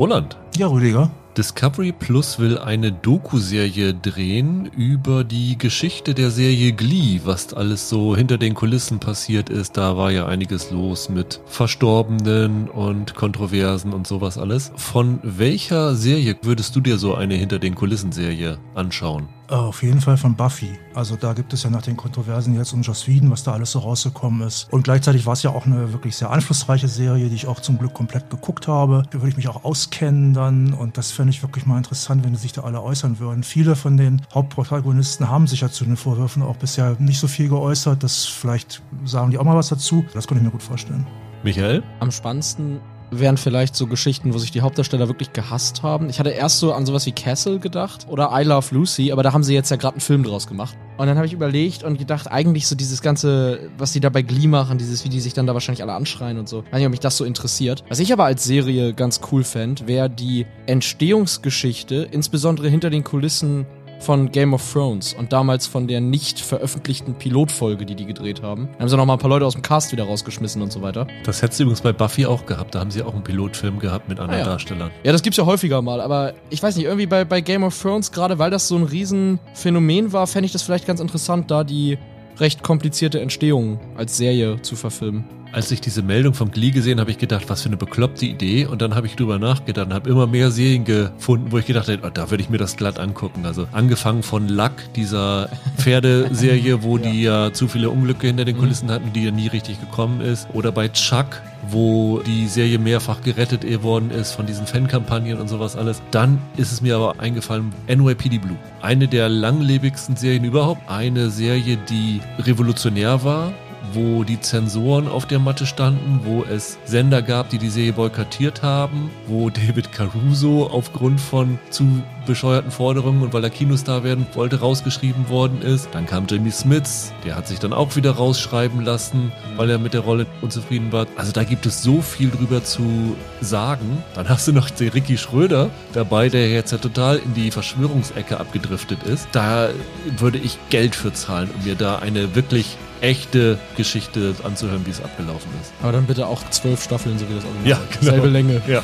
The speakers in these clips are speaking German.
Roland. Ja, Rüdiger. Discovery Plus will eine Doku-Serie drehen über die Geschichte der Serie Glee, was alles so hinter den Kulissen passiert ist. Da war ja einiges los mit Verstorbenen und Kontroversen und sowas alles. Von welcher Serie würdest du dir so eine hinter den Kulissen-Serie anschauen? Äh, auf jeden Fall von Buffy. Also da gibt es ja nach den Kontroversen jetzt um Joss Whedon, was da alles so rausgekommen ist. Und gleichzeitig war es ja auch eine wirklich sehr einflussreiche Serie, die ich auch zum Glück komplett geguckt habe. Da würde ich mich auch auskennen dann und das fände ich wirklich mal interessant, wenn sich da alle äußern würden. Viele von den Hauptprotagonisten haben sich ja zu den Vorwürfen auch bisher nicht so viel geäußert. Das vielleicht sagen die auch mal was dazu. Das könnte ich mir gut vorstellen. Michael? Am spannendsten wären vielleicht so Geschichten, wo sich die Hauptdarsteller wirklich gehasst haben. Ich hatte erst so an sowas wie Castle gedacht oder I Love Lucy, aber da haben sie jetzt ja gerade einen Film draus gemacht. Und dann habe ich überlegt und gedacht, eigentlich so dieses ganze, was die da bei Glee machen, dieses, wie die sich dann da wahrscheinlich alle anschreien und so. Ich weiß nicht, ob mich das so interessiert. Was ich aber als Serie ganz cool fände, wäre die Entstehungsgeschichte, insbesondere hinter den Kulissen von Game of Thrones und damals von der nicht veröffentlichten Pilotfolge, die die gedreht haben. Da haben sie noch mal ein paar Leute aus dem Cast wieder rausgeschmissen und so weiter. Das hättest du übrigens bei Buffy auch gehabt. Da haben sie auch einen Pilotfilm gehabt mit anderen Ah, ja. Darstellern. Ja, das gibt's ja häufiger mal, aber ich weiß nicht, irgendwie bei, bei Game of Thrones, gerade weil das so ein Riesenphänomen war, fände ich das vielleicht ganz interessant, da die recht komplizierte Entstehung als Serie zu verfilmen. Als ich diese Meldung vom Glee gesehen habe, ich gedacht, was für eine bekloppte Idee. Und dann habe ich drüber nachgedacht und habe immer mehr Serien gefunden, wo ich gedacht habe, oh, da würde ich mir das glatt angucken. Also angefangen von Luck, dieser Pferdeserie, wo die ja zu viele Unglücke hinter den Kulissen hatten, die ja nie richtig gekommen ist. Oder bei Chuck, wo die Serie mehrfach gerettet worden ist von diesen Fankampagnen und sowas alles. Dann ist es mir aber eingefallen, NYPD Blue. Eine der langlebigsten Serien überhaupt. Eine Serie, die revolutionär war, wo die Zensoren auf der Matte standen, wo es Sender gab, die die Serie boykottiert haben, wo David Caruso aufgrund von zu bescheuerten Forderungen und weil er Kinostar werden wollte, rausgeschrieben worden ist. Dann kam Jimmy Smits, der hat sich dann auch wieder rausschreiben lassen, weil er mit der Rolle unzufrieden war. Also da gibt es so viel drüber zu sagen. Dann hast du noch den Ricky Schröder dabei, der jetzt ja total in die Verschwörungsecke abgedriftet ist. Da würde ich Geld für zahlen, um mir da eine wirklich echte Geschichte anzuhören, wie es abgelaufen ist. Aber dann bitte auch zwölf Staffeln, so wie das Original. Ja, genau. Selbe Länge. Ja.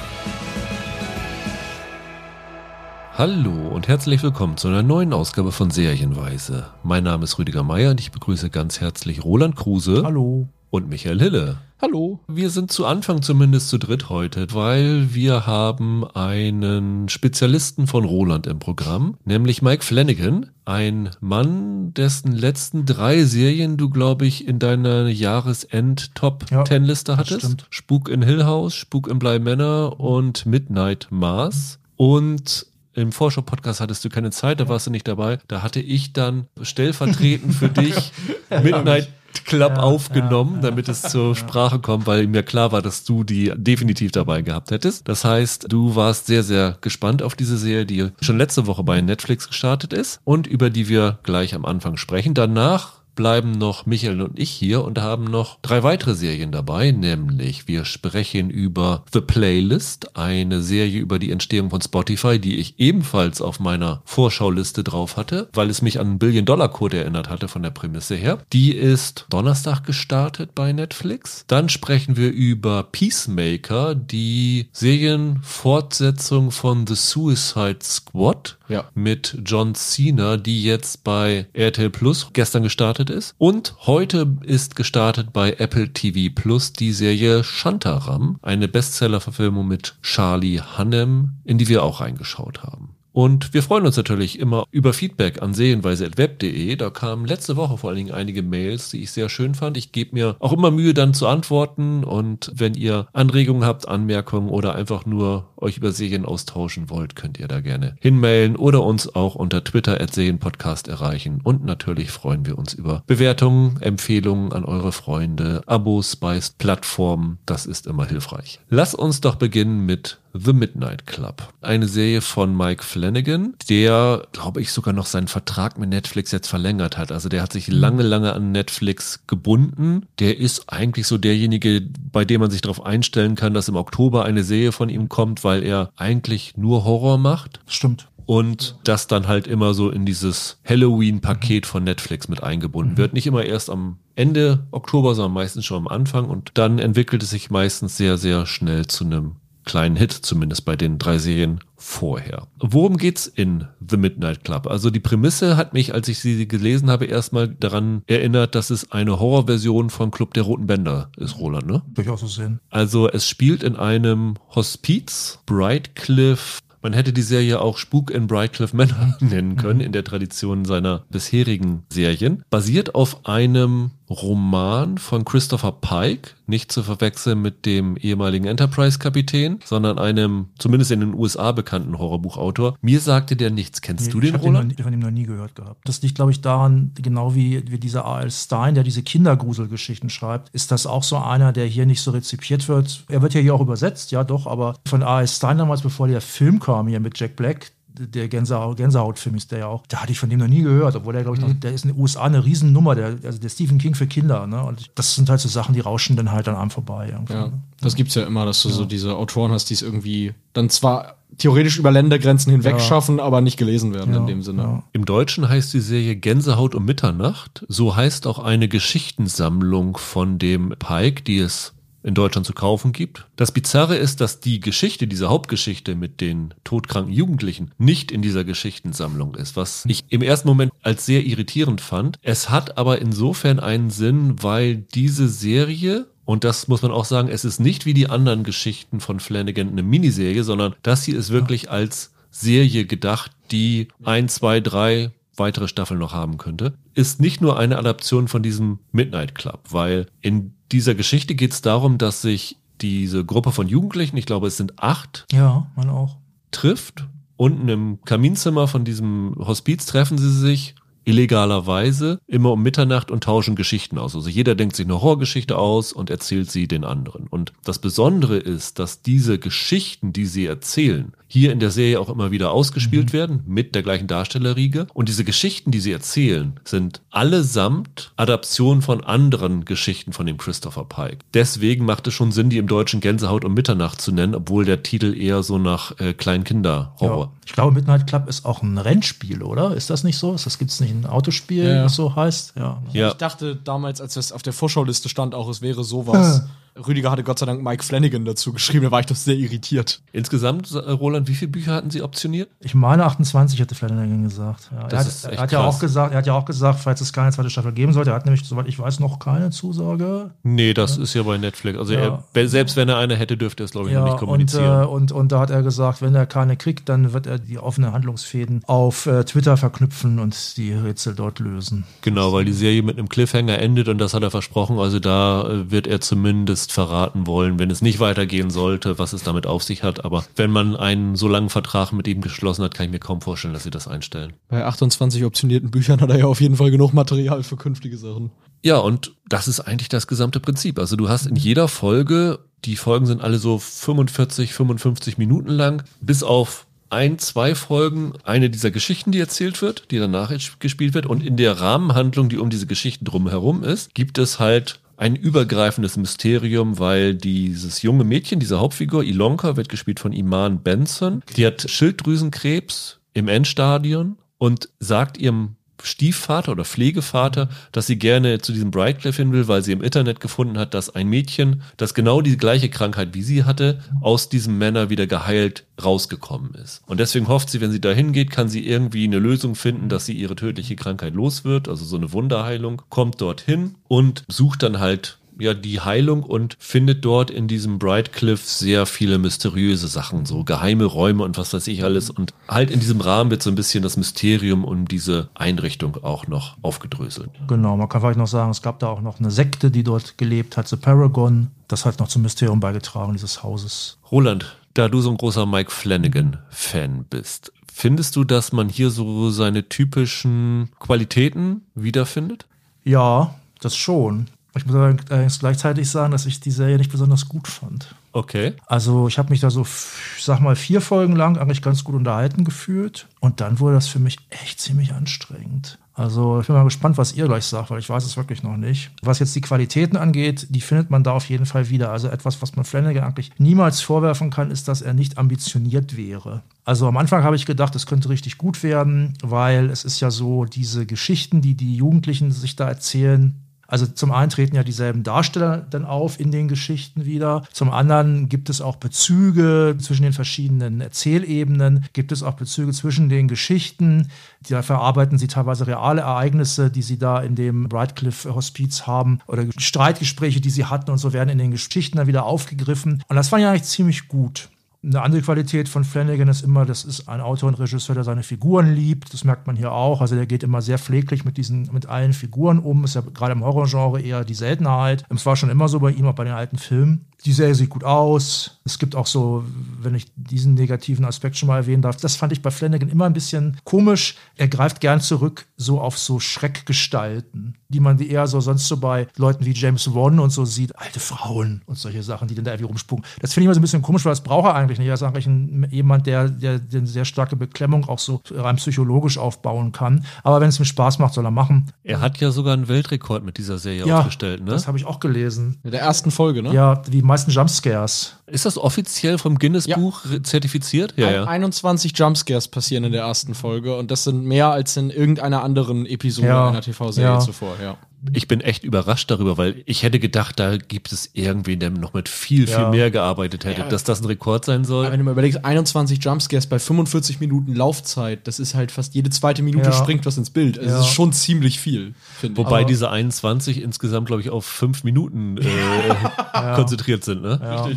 Hallo und herzlich willkommen zu einer neuen Ausgabe von Serienweise. Mein Name ist Rüdiger Meier und ich begrüße ganz herzlich Roland Kruse Hallo. und Michael Hille. Hallo. Wir sind zu Anfang zumindest zu dritt heute, weil wir haben einen Spezialisten von Roland im Programm, nämlich Mike Flanagan, ein Mann, dessen letzten drei Serien du, glaube ich, in deiner Jahresend-Top-10-Liste das hattest. stimmt. Spuk in Hill House, Spuk in Bly Manor und Midnight Mars. Und im Vorschau-Podcast hattest du keine Zeit, da warst du nicht dabei. Da hatte ich dann stellvertretend für dich Midnight Club Ja, aufgenommen, ja. damit es zur Sprache kommt, weil mir klar war, dass du die definitiv dabei gehabt hättest. Das heißt, du warst sehr, sehr gespannt auf diese Serie, die schon letzte Woche bei Netflix gestartet ist und über die wir gleich am Anfang sprechen. Danach bleiben noch Michael und ich hier und haben noch drei weitere Serien dabei, nämlich wir sprechen über The Playlist, eine Serie über die Entstehung von Spotify, die ich ebenfalls auf meiner Vorschauliste drauf hatte, weil es mich an einen Billion-Dollar-Code erinnert hatte von der Prämisse her. Die ist Donnerstag gestartet bei Netflix. Dann sprechen wir über Peacemaker, die Serienfortsetzung von The Suicide Squad Ja. mit John Cena, die jetzt bei RTL Plus gestern gestartet ist. Und heute ist gestartet bei Apple TV Plus die Serie Shantaram, eine Bestseller-Verfilmung mit Charlie Hannem, in die wir auch reingeschaut haben. Und wir freuen uns natürlich immer über Feedback an sehenweise.web.de. Da kamen letzte Woche vor allen Dingen einige Mails, die ich sehr schön fand. Ich gebe mir auch immer Mühe, dann zu antworten. Und wenn ihr Anregungen habt, Anmerkungen oder einfach nur euch über Serien austauschen wollt, könnt ihr da gerne hinmailen oder uns auch unter Twitter at Serienpodcast erreichen. Und natürlich freuen wir uns über Bewertungen, Empfehlungen an eure Freunde, Abos bei Plattformen. Das ist immer hilfreich. Lass uns doch beginnen mit The Midnight Club. Eine Serie von Mike Flanagan, der, glaube ich, sogar noch seinen Vertrag mit Netflix jetzt verlängert hat. Also der hat sich lange, lange an Netflix gebunden. Der ist eigentlich so derjenige, bei dem man sich darauf einstellen kann, dass im Oktober eine Serie von ihm kommt, weil er eigentlich nur Horror macht Stimmt. und das dann halt immer so in dieses Halloween-Paket von Netflix mit eingebunden wird. Nicht immer erst am Ende Oktober, sondern meistens schon am Anfang und dann entwickelt es sich meistens sehr, sehr schnell zu einem kleinen Hit, zumindest bei den drei Serien vorher. Worum geht's in The Midnight Club? Also die Prämisse hat mich, als ich sie gelesen habe, erstmal daran erinnert, dass es eine Horrorversion von Club der Roten Bänder ist, Roland, ne? Durchaus so sehen. Also es spielt in einem Hospiz, Brightcliff, man hätte die Serie auch Spuk in Brightcliff Manor nennen können, in der Tradition seiner bisherigen Serien. Basiert auf einem Roman von Christopher Pike, nicht zu verwechseln mit dem ehemaligen Enterprise-Kapitän, sondern einem zumindest in den USA bekannten Horrorbuchautor. Mir sagte der nichts. Kennst Nee, du ich den, Roland? nie- von dem noch nie gehört gehabt. Das liegt, glaube ich, daran, genau wie, wie dieser A.L. Stein, der diese Kindergruselgeschichten schreibt, ist das auch so einer, der hier nicht so rezipiert wird. Er wird ja hier auch übersetzt, ja doch, aber von A.L. Stein damals, bevor der Film kam hier mit Jack Black, der Gänsehaut, Gänsehautfilm ist der ja auch, da hatte ich von dem noch nie gehört, obwohl der, glaube ich, noch, der ist in den USA eine Riesennummer, der, also der Stephen King für Kinder. Ne? Und das sind halt so Sachen, die rauschen dann halt an einem vorbei. Irgendwie. Ja, das gibt's ja immer, dass du so diese Autoren hast, die es irgendwie dann zwar theoretisch über Ländergrenzen hinweg Ja. schaffen, aber nicht gelesen werden Ja, in dem Sinne. ja. Im Deutschen heißt die Serie Gänsehaut um Mitternacht. So heißt auch eine Geschichtensammlung von dem Pike, die es in Deutschland zu kaufen gibt. Das Bizarre ist, dass die Geschichte, diese Hauptgeschichte mit den todkranken Jugendlichen nicht in dieser Geschichtensammlung ist, was ich im ersten Moment als sehr irritierend fand. Es hat aber insofern einen Sinn, weil diese Serie und das muss man auch sagen, es ist nicht wie die anderen Geschichten von Flanagan eine Miniserie, sondern das hier ist wirklich als Serie gedacht, die ein, zwei, drei weitere Staffeln noch haben könnte, ist nicht nur eine Adaption von diesem Midnight Club, weil in dieser Geschichte geht es darum, dass sich diese Gruppe von Jugendlichen, ich glaube es sind acht, ja, man auch. trifft. Unten im Kaminzimmer von diesem Hospiz treffen sie sich illegalerweise immer um Mitternacht und tauschen Geschichten aus. Also jeder denkt sich eine Horrorgeschichte aus und erzählt sie den anderen. Und das Besondere ist, dass diese Geschichten, die sie erzählen, hier in der Serie auch immer wieder ausgespielt werden mit der gleichen Darstellerriege. Und diese Geschichten, die sie erzählen, sind allesamt Adaptionen von anderen Geschichten von dem Christopher Pike. Deswegen macht es schon Sinn, die im Deutschen Gänsehaut um Mitternacht zu nennen, obwohl der Titel eher so nach äh, Kleinkinder-Horror. Ja. Ich glaube, Midnight Club ist auch ein Rennspiel, oder? Ist das nicht so? Das gibt es nicht ein Autospiel, Ja, das so heißt? Ja. Ja. Ich dachte damals, als es auf der Vorschauliste stand, auch es wäre sowas. Rüdiger hatte Gott sei Dank Mike Flanagan dazu geschrieben, da war ich doch sehr irritiert. Insgesamt, äh, Roland, wie viele Bücher hatten Sie optioniert? Ich meine 28 hätte Flanagan gesagt. Ja, er hat, ist echt er hat ja auch gesagt, er hat ja auch gesagt, falls es keine zweite Staffel geben sollte, er hat nämlich, soweit ich weiß, noch keine Zusage. Nee, das ist ja bei Netflix. Also Ja. er, selbst wenn er eine hätte, dürfte er es, glaube ich, noch Ja, nicht und, kommunizieren. äh, und, und da hat er gesagt, wenn er keine kriegt, dann wird er die offenen Handlungsfäden auf äh, Twitter verknüpfen und die Rätsel dort lösen. Genau, weil die Serie mit einem Cliffhanger endet und das hat er versprochen. Also da äh, wird er zumindest verraten wollen, wenn es nicht weitergehen sollte, was es damit auf sich hat. Aber wenn man einen so langen Vertrag mit ihm geschlossen hat, kann ich mir kaum vorstellen, dass sie das einstellen. Bei 28 optionierten Büchern hat er ja auf jeden Fall genug Material für künftige Sachen. Ja, und das ist eigentlich das gesamte Prinzip. Also du hast in jeder Folge, die Folgen sind alle so 45, 55 Minuten lang, bis auf ein, zwei Folgen eine dieser Geschichten, die erzählt wird, die danach gespielt wird. Und in der Rahmenhandlung, die um diese Geschichten drumherum ist, gibt es halt ein übergreifendes Mysterium, weil dieses junge Mädchen, diese Hauptfigur, Ilonka, wird gespielt von Iman Benson, die hat Schilddrüsenkrebs im Endstadion und sagt ihrem Stiefvater oder Pflegevater, dass sie gerne zu diesem Brightcliff hin will, weil sie im Internet gefunden hat, dass ein Mädchen, das genau die gleiche Krankheit wie sie hatte, aus diesem Männer wieder geheilt rausgekommen ist. Und deswegen hofft sie, wenn sie dahin geht, kann sie irgendwie eine Lösung finden, dass sie ihre tödliche Krankheit los wird, also so eine Wunderheilung, kommt dorthin und sucht dann halt ja die Heilung und findet dort in diesem Brightcliff sehr viele mysteriöse Sachen, so geheime Räume und was weiß ich alles. Und halt in diesem Rahmen wird so ein bisschen das Mysterium um diese Einrichtung auch noch aufgedröselt. Genau, man kann vielleicht noch sagen, es gab da auch noch eine Sekte, die dort gelebt hat, The Paragon. Das hat noch zum Mysterium beigetragen, dieses Hauses. Roland, da du so ein großer Mike Flanagan-Fan bist, findest du, dass man hier so seine typischen Qualitäten wiederfindet? Ja, das schon. Ich muss allerdings gleichzeitig sagen, dass ich die Serie nicht besonders gut fand. Okay. Also ich habe mich da so, ich sag mal, vier Folgen lang eigentlich ganz gut unterhalten gefühlt. Und dann wurde das für mich echt ziemlich anstrengend. Also ich bin mal gespannt, was ihr gleich sagt, weil ich weiß es wirklich noch nicht. Was jetzt die Qualitäten angeht, die findet man da auf jeden Fall wieder. Also etwas, was man Flanagan eigentlich niemals vorwerfen kann, ist, dass er nicht ambitioniert wäre. Also am Anfang habe ich gedacht, es könnte richtig gut werden, weil es ist ja so, diese Geschichten, die die Jugendlichen sich da erzählen, Also zum einen treten ja dieselben Darsteller dann auf in den Geschichten wieder. Zum anderen gibt es auch Bezüge zwischen den verschiedenen Erzählebenen, gibt es auch Bezüge zwischen den Geschichten. Da verarbeiten sie teilweise reale Ereignisse, die sie da in dem Brightcliff Hospiz haben oder Streitgespräche, die sie hatten und so werden in den Geschichten dann wieder aufgegriffen. Und das fand ich eigentlich ziemlich gut. Eine andere Qualität von Flanagan ist immer, das ist ein Autor und Regisseur, der seine Figuren liebt. Das merkt man hier auch. Also der geht immer sehr pfleglich mit diesen, mit allen Figuren um. Ist ja gerade im Horrorgenre eher die Seltenheit. Es war schon immer so bei ihm, auch bei den alten Filmen. Die Serie sieht gut aus. Es gibt auch so, wenn ich diesen negativen Aspekt schon mal erwähnen darf, das fand ich bei Flanagan immer ein bisschen komisch. Er greift gern zurück so auf so Schreckgestalten, die man eher so sonst so bei Leuten wie James Wan und so sieht. Alte Frauen und solche Sachen, die dann da irgendwie rumspucken. Das finde ich immer so ein bisschen komisch, weil das braucht er eigentlich nicht. Er ist eigentlich ein, jemand, der, der, der eine sehr starke Beklemmung auch so rein psychologisch aufbauen kann. Aber wenn es ihm Spaß macht, soll er machen. Er hat ja sogar einen Weltrekord mit dieser Serie Ja, aufgestellt, ne? das habe ich auch gelesen. In der ersten Folge, ne? Ja, die meisten Jumpscares. Ist das offiziell vom Guinness-Buch zertifiziert? Ja, ja. 21 Jumpscares passieren in der ersten Folge und das sind mehr als in irgendeiner anderen Episode Ja. einer TV-Serie Ja. Ja. Ich bin echt überrascht darüber, weil ich hätte gedacht, da gibt es irgendwen, der noch mit viel, viel Ja. mehr gearbeitet hätte, Ja. dass das ein Rekord sein Aber soll. wenn du mal überlegst, 21 Jumpscares bei 45 Minuten Laufzeit, das ist halt fast jede zweite Minute Ja. springt was ins Bild. Also Ja. Das ist schon ziemlich viel, finde ich. Wobei Aber- diese 21 insgesamt, glaube ich, auf fünf Minuten äh, konzentriert sind, ne? Ja.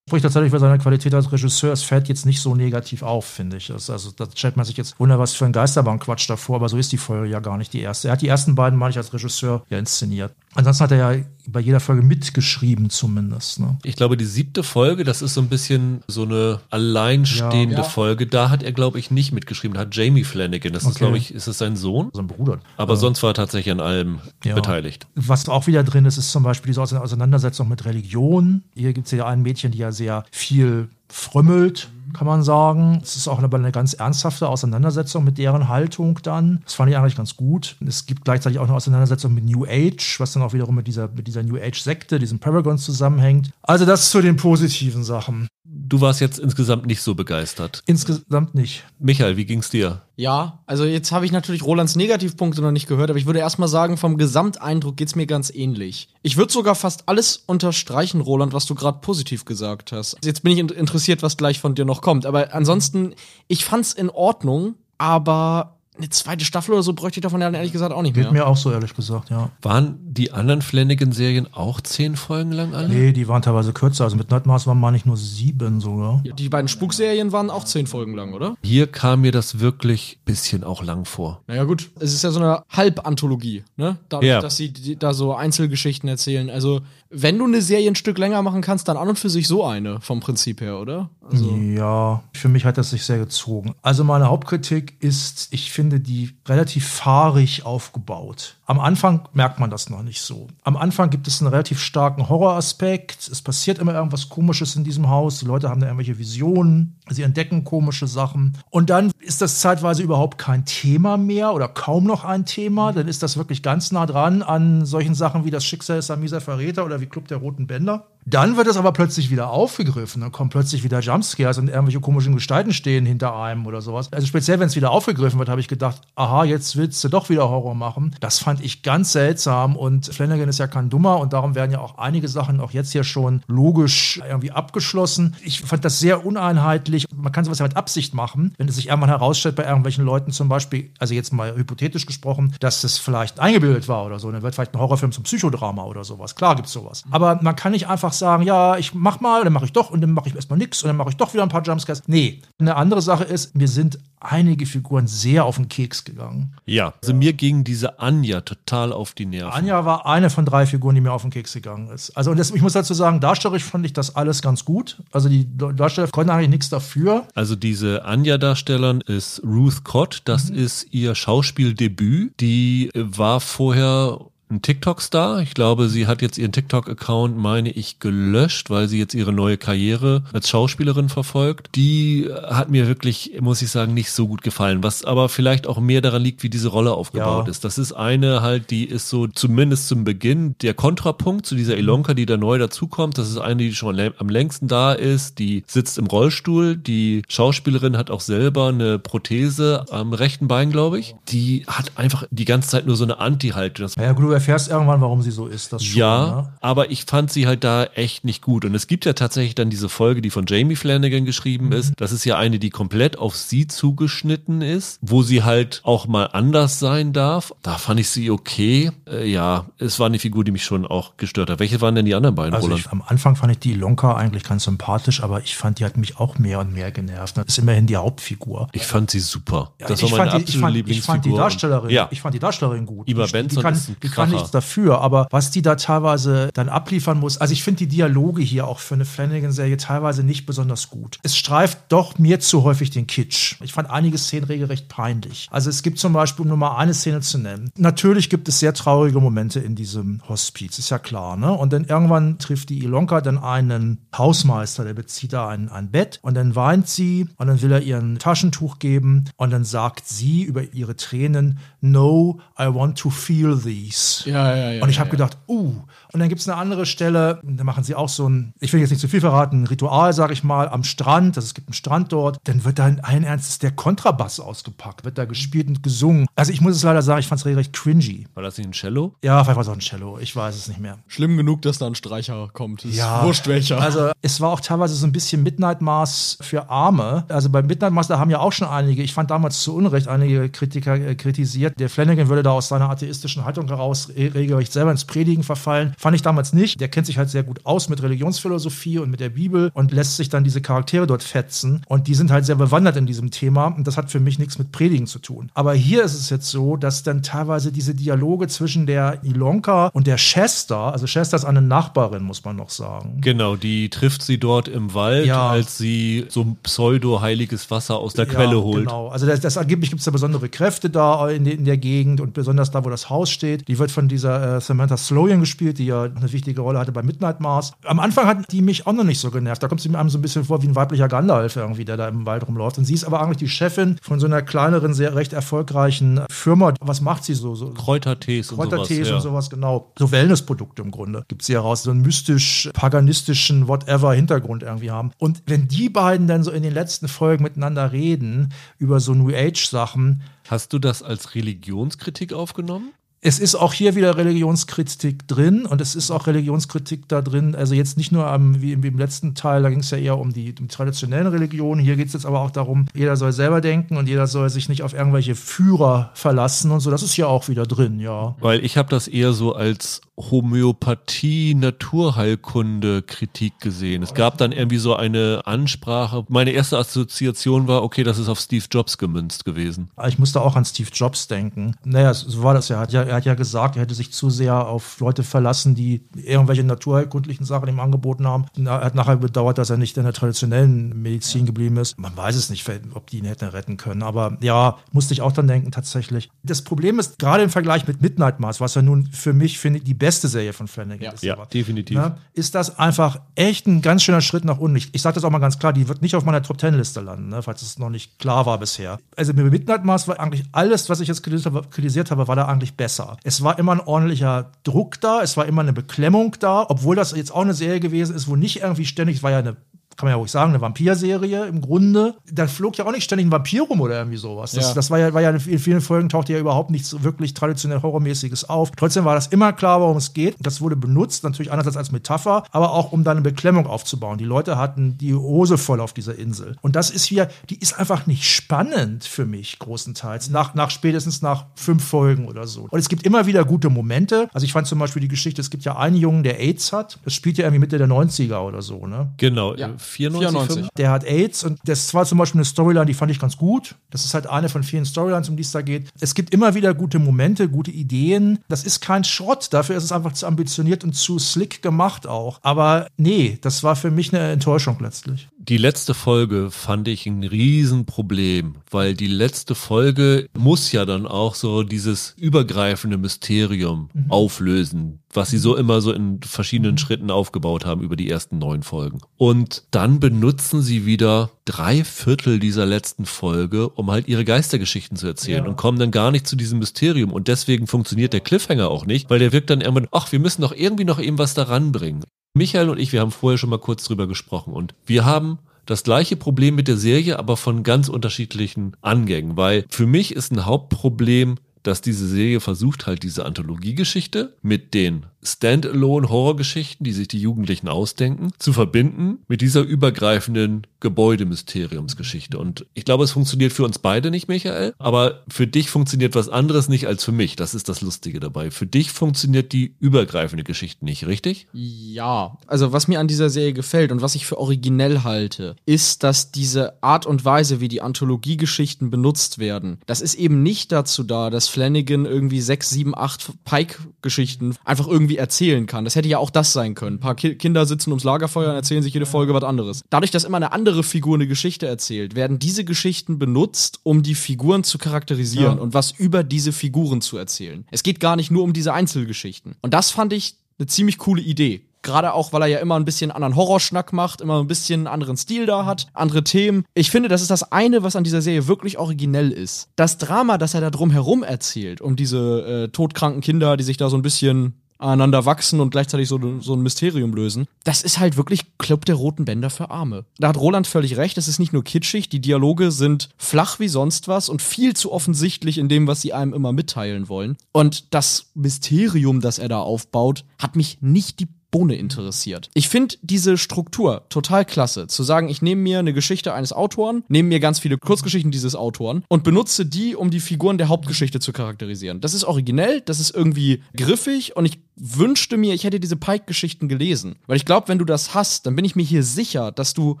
Spricht tatsächlich für seine Qualität als Regisseur. Es fällt jetzt nicht so negativ auf, finde ich. Das, also, da stellt man sich jetzt wunder, was für ein Geisterbahnquatsch davor, aber so ist die Folge ja gar nicht die erste. Er hat die ersten beiden, meine ich, als Regisseur ja inszeniert. Ansonsten hat er ja bei jeder Folge mitgeschrieben, zumindest. Ne? Ich glaube, die siebte Folge, das ist so ein bisschen so eine alleinstehende Ja. Folge. Da hat er, glaube ich, nicht mitgeschrieben. Da hat Jamie Flanagan. Das ist, Okay. glaube ich, ist es sein Sohn? Sein Bruder. Aber sonst war er tatsächlich an allem Ja. beteiligt. Was auch wieder drin ist, ist zum Beispiel diese Auseinandersetzung mit Religion. Hier gibt es ja ein Mädchen, die ja sehr viel frömmelt, kann man sagen. Es ist auch aber eine ganz ernsthafte Auseinandersetzung mit deren Haltung dann. Das fand ich eigentlich ganz gut. Es gibt gleichzeitig auch eine Auseinandersetzung mit New Age, was dann auch wiederum mit dieser, mit dieser New Age-Sekte, diesem Paragon zusammenhängt. Also das zu den positiven Sachen. Du warst jetzt insgesamt nicht so begeistert. Insgesamt nicht. Michael, wie ging's dir? Ja, also jetzt habe ich natürlich Rolands Negativpunkte noch nicht gehört, aber ich würde erstmal sagen, vom Gesamteindruck geht's mir ganz ähnlich. Ich würde sogar fast alles unterstreichen, Roland, was du gerade positiv gesagt hast. Jetzt bin ich in interessiert, was gleich von dir noch kommt. Aber ansonsten, ich fand's in Ordnung, aber eine zweite Staffel oder so bräuchte ich davon ja ehrlich gesagt auch nicht Geht mehr. mir auch so, ehrlich gesagt, ja. Waren die anderen Flanagan-Serien auch zehn Folgen lang alle? Nee, die waren teilweise kürzer. Also mit Nightmares waren, meine ich, nur sieben sogar. Die beiden Spukserien waren auch zehn Folgen lang, oder? Hier kam mir das wirklich bisschen auch lang vor. Naja, gut. Es ist ja so eine Halbanthologie, ne? Dadurch, Ja. dass sie die, da so Einzelgeschichten erzählen. Also, wenn du eine Serie ein Stück länger machen kannst, dann an und für sich so eine, vom Prinzip her, oder? Also, Ja, für mich hat das sich sehr gezogen. Also meine Hauptkritik ist, ich finde die relativ fahrig aufgebaut. Am Anfang merkt man das noch nicht so. Am Anfang gibt es einen relativ starken Horroraspekt. Es passiert immer irgendwas Komisches in diesem Haus. Die Leute haben da irgendwelche Visionen. Sie entdecken komische Sachen. Und dann ist das zeitweise überhaupt kein Thema mehr oder kaum noch ein Thema. Dann ist das wirklich ganz nah dran an solchen Sachen wie das Schicksal ein mieser Verräter oder wie Club der Roten Bänder. Dann wird es aber plötzlich wieder aufgegriffen. Dann kommen plötzlich wieder Jumpscares und irgendwelche komischen Gestalten stehen hinter einem oder sowas. Also speziell, wenn es wieder aufgegriffen wird, habe ich gedacht, aha, jetzt willst du doch wieder Horror machen. Das fand ich ganz seltsam und Flanagan ist ja kein Dummer und darum werden ja auch einige Sachen auch jetzt hier schon logisch irgendwie abgeschlossen. Ich fand das sehr uneinheitlich. Man kann sowas ja mit Absicht machen, wenn es sich irgendwann herausstellt bei irgendwelchen Leuten zum Beispiel, also jetzt mal hypothetisch gesprochen, dass es vielleicht eingebildet war oder so. Dann wird vielleicht ein Horrorfilm zum Psychodrama oder sowas. Klar gibt's sowas. Aber man kann nicht einfach sagen, ja, ich mach mal, dann mache ich doch und dann mache ich erstmal nichts und dann mache ich doch wieder ein paar Jumpscares. Nee, eine andere Sache ist, mir sind einige Figuren sehr auf den Keks gegangen. Ja. Also mir ging diese Anja total auf die Nerven. Anja war eine von drei Figuren, die mir auf den Keks gegangen ist. Also und das, ich muss dazu sagen, darstellerisch fand ich das alles ganz gut. Also die Darsteller konnten eigentlich nichts dafür. Also diese Anja-Darstellerin ist Ruth Cott. Das ist ihr Schauspieldebüt. Die war vorher ein TikTok-Star. Ich glaube, sie hat jetzt ihren TikTok-Account, meine ich, gelöscht, weil sie jetzt ihre neue Karriere als Schauspielerin verfolgt. Die hat mir wirklich, muss ich sagen, nicht so gut gefallen. Was aber vielleicht auch mehr daran liegt, wie diese Rolle aufgebaut Ja. ist. Das ist eine halt, die ist so zumindest zum Beginn der Kontrapunkt zu dieser Ilonka, die da neu dazukommt. Das ist eine, die schon am längsten da ist. Die sitzt im Rollstuhl. Die Schauspielerin hat auch selber eine Prothese am rechten Bein, glaube ich. Die hat einfach die ganze Zeit nur so eine Anti-Haltung. Ja gut, erfährst irgendwann, warum sie so ist. Das schon, ja, ne? aber ich fand sie halt da echt nicht gut. Und es gibt ja tatsächlich dann diese Folge, die von Jamie Flanagan geschrieben ist. Das ist ja eine, die komplett auf sie zugeschnitten ist, wo sie halt auch mal anders sein darf. Da fand ich sie okay. Äh, ja, es war eine Figur, die mich schon auch gestört hat. Welche waren denn die anderen beiden, Also ich, am Anfang fand ich die Ilonka eigentlich ganz sympathisch, aber ich fand, die hat mich auch mehr und mehr genervt. Das ist immerhin die Hauptfigur. Ich fand sie super. Ja, das war ich, meine fand die, ich, absolute fand, ich fand die Lieblingsfigur. Darstellerin, Ja, ich fand die Darstellerin gut. Die- Benson die kann, ist ein die kann Kracher. Nichts dafür, aber was die da teilweise dann abliefern muss, also ich finde die Dialoge hier auch für eine Flanagan-Serie teilweise nicht besonders gut. Es streift doch mir zu häufig den Kitsch. Ich fand einige Szenen regelrecht peinlich. Also es gibt zum Beispiel, um nur mal eine Szene zu nennen, natürlich gibt es sehr traurige Momente in diesem Hospiz, ist ja klar, ne? Und dann irgendwann trifft die Ilonka dann einen Hausmeister, der bezieht da ein, ein Bett und dann weint sie und dann will er ihr ein Taschentuch geben und dann sagt sie über ihre Tränen, No, I want to feel these. Ja, ja, ja. Und ich habe gedacht, uh. Und dann gibt es eine andere Stelle, da machen sie auch so ein, ich will jetzt nicht zu viel verraten, ein Ritual, sage ich mal, am Strand. Also es gibt einen Strand dort. Dann wird da ein ernstes der Kontrabass ausgepackt, wird da gespielt und gesungen. Also ich muss es leider sagen, ich fand es regelrecht cringy. war das nicht ein Cello? Ja, vielleicht war es auch ein Cello, ich weiß es nicht mehr. Schlimm genug, dass da ein Streicher kommt. Ist Ja, wurscht welcher. Also es war auch teilweise so ein bisschen Midnight Mass für Arme. Also bei Midnight Mass, da haben ja auch schon einige, ich fand damals zu Unrecht einige Kritiker äh, kritisiert, der Flanagan würde da aus seiner atheistischen Haltung heraus re- regelrecht selber ins Predigen verfallen. Fand ich damals nicht. Der kennt sich halt sehr gut aus mit Religionsphilosophie und mit der Bibel und lässt sich dann diese Charaktere dort fetzen. Und die sind halt sehr bewandert in diesem Thema. Und das hat für mich nichts mit Predigen zu tun. Aber hier ist es jetzt so, dass dann teilweise diese Dialoge zwischen der Ilonka und der Chester, also Chester ist eine Nachbarin, muss man noch sagen. Genau, die trifft sie dort im Wald, Ja. als sie so ein pseudo-heiliges Wasser aus der Quelle holt. Genau. Also das, das angeblich gibt es da besondere Kräfte da in, in der Gegend und besonders da, wo das Haus steht. Die wird von dieser äh, Samantha Sloyan gespielt, die ja eine wichtige Rolle hatte bei Midnight Mars. Am Anfang hat die mich auch noch nicht so genervt. Da kommt sie mir einem so ein bisschen vor wie ein weiblicher Gandalf irgendwie, der da im Wald rumläuft. Und sie ist aber eigentlich die Chefin von so einer kleineren, sehr recht erfolgreichen Firma. Was macht sie so? so Kräutertees und Kräutertees sowas. ja. und sowas, genau. So Wellnessprodukte im Grunde. Gibt sie heraus, so einen mystisch, paganistischen, whatever Hintergrund irgendwie haben. Und wenn die beiden dann so in den letzten Folgen miteinander reden, über so New Age-Sachen, Hast du das als Religionskritik aufgenommen? Es ist auch hier wieder Religionskritik drin und es ist auch Religionskritik da drin. Also jetzt nicht nur am, wie, im, wie im letzten Teil, da ging es ja eher um die, um die traditionellen Religionen. Hier geht es jetzt aber auch darum, jeder soll selber denken und jeder soll sich nicht auf irgendwelche Führer verlassen und so. Das ist hier auch wieder drin, ja. Weil ich habe das eher so als Homöopathie, Naturheilkunde Kritik gesehen. Es gab dann irgendwie so eine Ansprache. Meine erste Assoziation war, okay, das ist auf Steve Jobs gemünzt gewesen. Ich musste auch an Steve Jobs denken. Naja, so war das ja. Er hat ja, er hat ja gesagt, er hätte sich zu sehr auf Leute verlassen, die irgendwelche naturheilkundlichen Sachen ihm angeboten haben. Er hat nachher bedauert, dass er nicht in der traditionellen Medizin geblieben ist. Man weiß es nicht, ob die ihn hätten retten können. Aber ja, musste ich auch dann denken, tatsächlich. Das Problem ist, gerade im Vergleich mit Midnight Mars, was ja nun für mich, finde ich, die beste Serie von Flanagan Ja. ist. Ja, aber, definitiv. ne, ist das einfach echt ein ganz schöner Schritt nach unten. Ich, ich sage das auch mal ganz klar, die wird nicht auf meiner Top Ten Liste landen, ne, falls es noch nicht klar war bisher. Also mit Midnight Mars war eigentlich alles, was ich jetzt kritisiert habe, kritisiert habe, war da eigentlich besser. Es war immer ein ordentlicher Druck da, es war immer eine Beklemmung da, obwohl das jetzt auch eine Serie gewesen ist, wo nicht irgendwie ständig, es war ja eine kann man ja ruhig sagen, eine Vampirserie im Grunde. Da flog ja auch nicht ständig ein Vampir rum oder irgendwie sowas. Das, Ja. das war ja, war ja in vielen Folgen tauchte ja überhaupt nichts wirklich traditionell Horrormäßiges auf. Trotzdem war das immer klar, worum es geht. Das wurde benutzt, natürlich einerseits als Metapher, aber auch um da eine Beklemmung aufzubauen. Die Leute hatten die Hose voll auf dieser Insel. Und das ist hier, die ist einfach nicht spannend für mich, großenteils. Nach, nach spätestens nach fünf Folgen oder so. Und es gibt immer wieder gute Momente. Also ich fand zum Beispiel die Geschichte, es gibt ja einen Jungen, der AIDS hat. Das spielt ja irgendwie Mitte der 90er oder so, ne? Genau, Ja, äh, 94. 94. Der hat AIDS und das war zum Beispiel eine Storyline, die fand ich ganz gut. Das ist halt eine von vielen Storylines, um die es da geht. Es gibt immer wieder gute Momente, gute Ideen. Das ist kein Schrott. Dafür ist es einfach zu ambitioniert und zu slick gemacht auch. Aber nee, das war für mich eine Enttäuschung letztlich. Die letzte Folge fand ich ein Riesenproblem, weil die letzte Folge muss ja dann auch so dieses übergreifende Mysterium auflösen, was sie so immer so in verschiedenen Schritten aufgebaut haben über die ersten neun Folgen. Und dann benutzen sie wieder drei Viertel dieser letzten Folge, um halt ihre Geistergeschichten zu erzählen Ja. und kommen dann gar nicht zu diesem Mysterium. Und deswegen funktioniert der Cliffhanger auch nicht, weil der wirkt dann irgendwann, ach, wir müssen doch irgendwie noch eben was daran bringen. Michael und ich, wir haben vorher schon mal kurz drüber gesprochen und wir haben das gleiche Problem mit der Serie, aber von ganz unterschiedlichen Angängen, weil für mich ist ein Hauptproblem dass diese Serie versucht halt diese Anthologiegeschichte mit den Standalone-Horrorgeschichten, die sich die Jugendlichen ausdenken, zu verbinden mit dieser übergreifenden Gebäudemysteriumsgeschichte. Und ich glaube, es funktioniert für uns beide nicht, Michael, aber für dich funktioniert was anderes nicht als für mich. Das ist das Lustige dabei. Für dich funktioniert die übergreifende Geschichte nicht, richtig? Ja. Also was mir an dieser Serie gefällt und was ich für originell halte, ist, dass diese Art und Weise, wie die Anthologiegeschichten benutzt werden, das ist eben nicht dazu da, dass Flanagan irgendwie sechs, sieben, acht Pike-Geschichten einfach irgendwie erzählen kann. Das hätte ja auch das sein können. Ein paar Ki Kinder sitzen ums Lagerfeuer und erzählen sich jede Folge was anderes. Dadurch, dass immer eine andere Figur eine Geschichte erzählt, werden diese Geschichten benutzt, um die Figuren zu charakterisieren Ja. und was über diese Figuren zu erzählen. Es geht gar nicht nur um diese Einzelgeschichten. Und das fand ich eine ziemlich coole Idee. Gerade auch, weil er ja immer ein bisschen anderen Horrorschnack macht, immer ein bisschen einen anderen Stil da hat, andere Themen. Ich finde, das ist das eine, was an dieser Serie wirklich originell ist. Das Drama, das er da drum herum erzählt, um diese äh, todkranken Kinder, die sich da so ein bisschen aneinander wachsen und gleichzeitig so, so ein Mysterium lösen. Das ist halt wirklich Club der roten Bänder für Arme. Da hat Roland völlig recht, es ist nicht nur kitschig, die Dialoge sind flach wie sonst was und viel zu offensichtlich in dem, was sie einem immer mitteilen wollen. Und das Mysterium, das er da aufbaut, hat mich nicht die Bohne interessiert. Ich finde diese Struktur total klasse. Zu sagen, ich nehme mir eine Geschichte eines Autoren, nehme mir ganz viele Kurzgeschichten dieses Autoren und benutze die, um die Figuren der Hauptgeschichte zu charakterisieren. Das ist originell, das ist irgendwie griffig und ich wünschte mir, ich hätte diese Pike-Geschichten gelesen. Weil ich glaube, wenn du das hast, dann bin ich mir hier sicher, dass du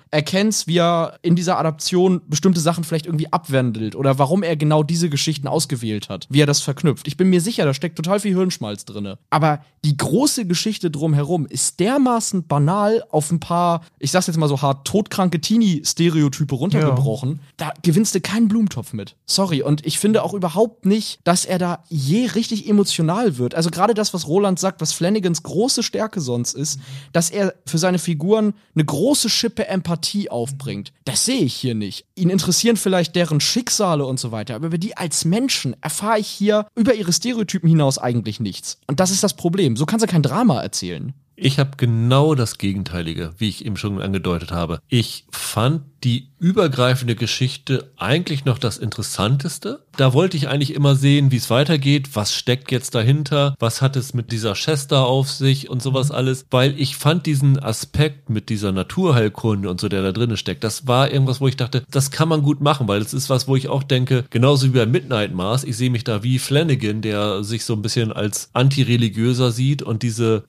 erkennst, wie er in dieser Adaption bestimmte Sachen vielleicht irgendwie abwandelt oder warum er genau diese Geschichten ausgewählt hat, wie er das verknüpft. Ich bin mir sicher, da steckt total viel Hirnschmalz drin. Aber die große Geschichte drumherum ist dermaßen banal auf ein paar, ich sag's jetzt mal so hart, todkranke Teenie-Stereotype runtergebrochen. Da gewinnst du keinen Blumentopf mit. Sorry. Und ich finde auch überhaupt nicht, dass er da je richtig emotional wird. Also gerade das, was Roland sagt, was Flanagans große Stärke sonst ist, dass er für seine Figuren eine große Schippe Empathie aufbringt. Das sehe ich hier nicht. Ihn interessieren vielleicht deren Schicksale und so weiter, aber über die als Menschen erfahre ich hier über ihre Stereotypen hinaus eigentlich nichts. Und das ist das Problem. So kannst du kein Drama erzählen. Ich habe genau das Gegenteilige, wie ich eben schon angedeutet habe. Ich fand die übergreifende Geschichte eigentlich noch das Interessanteste. Da wollte ich eigentlich immer sehen, wie es weitergeht, was steckt jetzt dahinter, was hat es mit dieser Chester auf sich und sowas alles, weil ich fand diesen Aspekt mit dieser Naturheilkunde und so, der da drinne steckt, das war irgendwas, wo ich dachte, das kann man gut machen, weil es ist was, wo ich auch denke, genauso wie bei Midnight Mars, ich sehe mich da wie Flanagan, der sich so ein bisschen als antireligiöser sieht und diese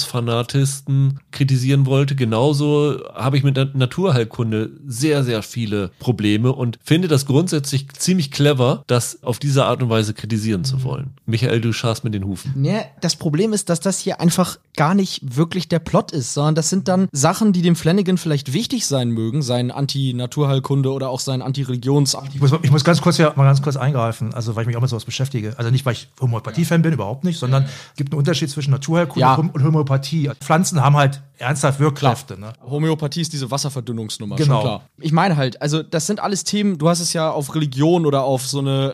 Religionsfanatisten kritisieren wollte. Genauso habe ich mit der Naturheilkunde sehr, sehr viele Probleme und finde das grundsätzlich ziemlich clever, das auf diese Art und Weise kritisieren zu wollen. Michael, du schaust mit den Hufen. Ne, das Problem ist, dass das hier einfach gar nicht wirklich der Plot ist, sondern das sind dann Sachen, die dem Flanagan vielleicht wichtig sein mögen, sein Anti-Naturheilkunde oder auch sein Anti-Religions. Ich muss, ich muss ganz kurz ja mal ganz kurz eingreifen, also weil ich mich auch mit sowas beschäftige. Also nicht, weil ich Homöopathie-Fan bin, überhaupt nicht, sondern es gibt einen Unterschied zwischen Naturheilkunde Ja. und Homöopathie. Pflanzen haben halt ernsthaft Wirkkräfte. Ne? Homöopathie ist diese Wasserverdünnungsnummer, Genau. klar. Ich meine halt, also das sind alles Themen, du hast es ja auf Religion oder auf so eine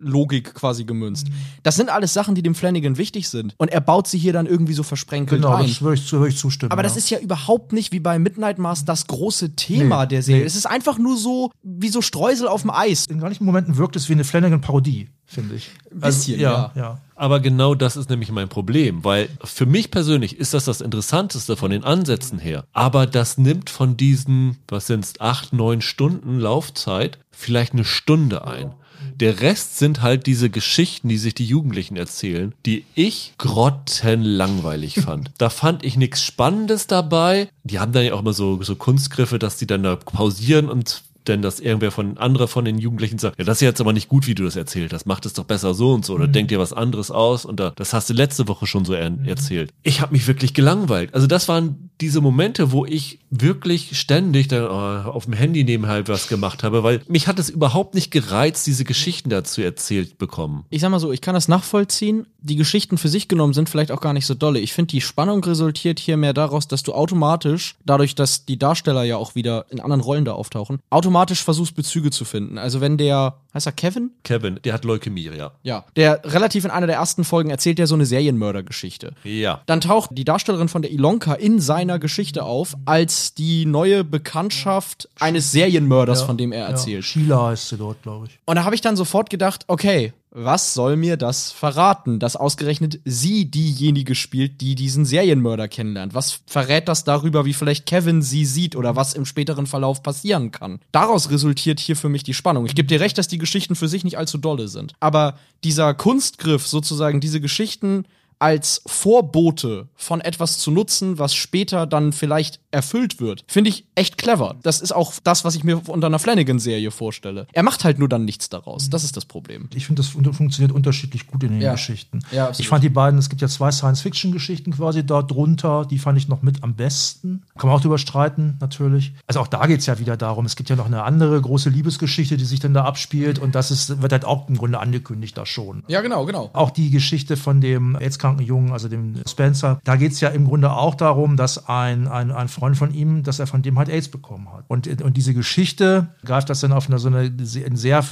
Anti-Führer-Logik quasi gemünzt. Das sind alles Sachen, die dem Flanagan wichtig sind. Und er baut sie hier dann irgendwie so versprenkelt Genau, ein. das würde ich, würde ich zustimmen. Aber ja. das ist ja überhaupt nicht wie bei Midnight Mars das große Thema Nee, der Serie. nee. Es ist einfach nur so wie so Streusel auf dem Eis. in manchen Momenten wirkt es wie eine Flanagan-Parodie, finde ich. Ein bisschen, ja. ja. ja. Aber genau das ist nämlich mein Problem, weil für mich persönlich ist das das Interessanteste von den Ansätzen her. Aber das nimmt von diesen, was sind's, acht, neun Stunden Laufzeit vielleicht eine Stunde ein. Der Rest sind halt diese Geschichten, die sich die Jugendlichen erzählen, die ich grottenlangweilig fand. Da fand ich nichts Spannendes dabei. Die haben dann ja auch immer so, so Kunstgriffe, dass die dann da pausieren und denn dass irgendwer von anderer von den Jugendlichen sagt, ja, das ist jetzt aber nicht gut, wie du das erzählt hast, mach das doch besser so und so oder denk dir was anderes aus und da, das hast du letzte Woche schon so er erzählt. Ich habe mich wirklich gelangweilt. Also das waren diese Momente, wo ich wirklich ständig dann oh, auf dem Handy nebenher was gemacht habe, weil mich hat es überhaupt nicht gereizt, diese Geschichten dazu erzählt bekommen. Ich sag mal so, ich kann das nachvollziehen. Die Geschichten für sich genommen sind vielleicht auch gar nicht so dolle. Ich finde, die Spannung resultiert hier mehr daraus, dass du automatisch, dadurch, dass die Darsteller ja auch wieder in anderen Rollen da auftauchen, automatisch versuchst, Bezüge zu finden. Also wenn der, heißt er Kevin? Kevin, der hat Leukämie, ja. Ja. Der relativ in einer der ersten Folgen erzählt ja so eine Serienmördergeschichte. Ja. Dann taucht die Darstellerin von der Ilonka in seiner Geschichte auf, als die neue Bekanntschaft eines Serienmörders, von dem er Ja, erzählt. Sheila heißt sie dort, glaube ich. Und da habe ich dann sofort gedacht, okay, was soll mir das verraten, dass ausgerechnet sie diejenige spielt, die diesen Serienmörder kennenlernt? Was verrät das darüber, wie vielleicht Kevin sie sieht oder was im späteren Verlauf passieren kann? Daraus resultiert hier für mich die Spannung. Ich gebe dir recht, dass die Geschichten für sich nicht allzu dolle sind. Aber dieser Kunstgriff, sozusagen diese Geschichten als Vorbote von etwas zu nutzen, was später dann vielleicht erfüllt wird, finde ich echt clever. Das ist auch das, was ich mir unter einer Flanagan-Serie vorstelle. Er macht halt nur dann nichts daraus. Das ist das Problem. Ich finde, das fun- funktioniert unterschiedlich gut in den Ja. Geschichten. Ja, ich fand die beiden, es gibt ja zwei Science-Fiction-Geschichten quasi da drunter, die fand ich noch mit am besten. Kann man auch drüber streiten, natürlich. Also auch da geht es ja wieder darum, es gibt ja noch eine andere große Liebesgeschichte, die sich dann da abspielt und das ist, wird halt auch im Grunde angekündigt da schon. Ja, genau, genau. Auch die Geschichte von dem AIDS-kranken Jungen, also dem Spencer, da geht es ja im Grunde auch darum, dass ein, ein, ein Freund von ihm, dass er von dem halt AIDS bekommen hat. Und, und diese Geschichte greift das dann auf eine, so eine in sehr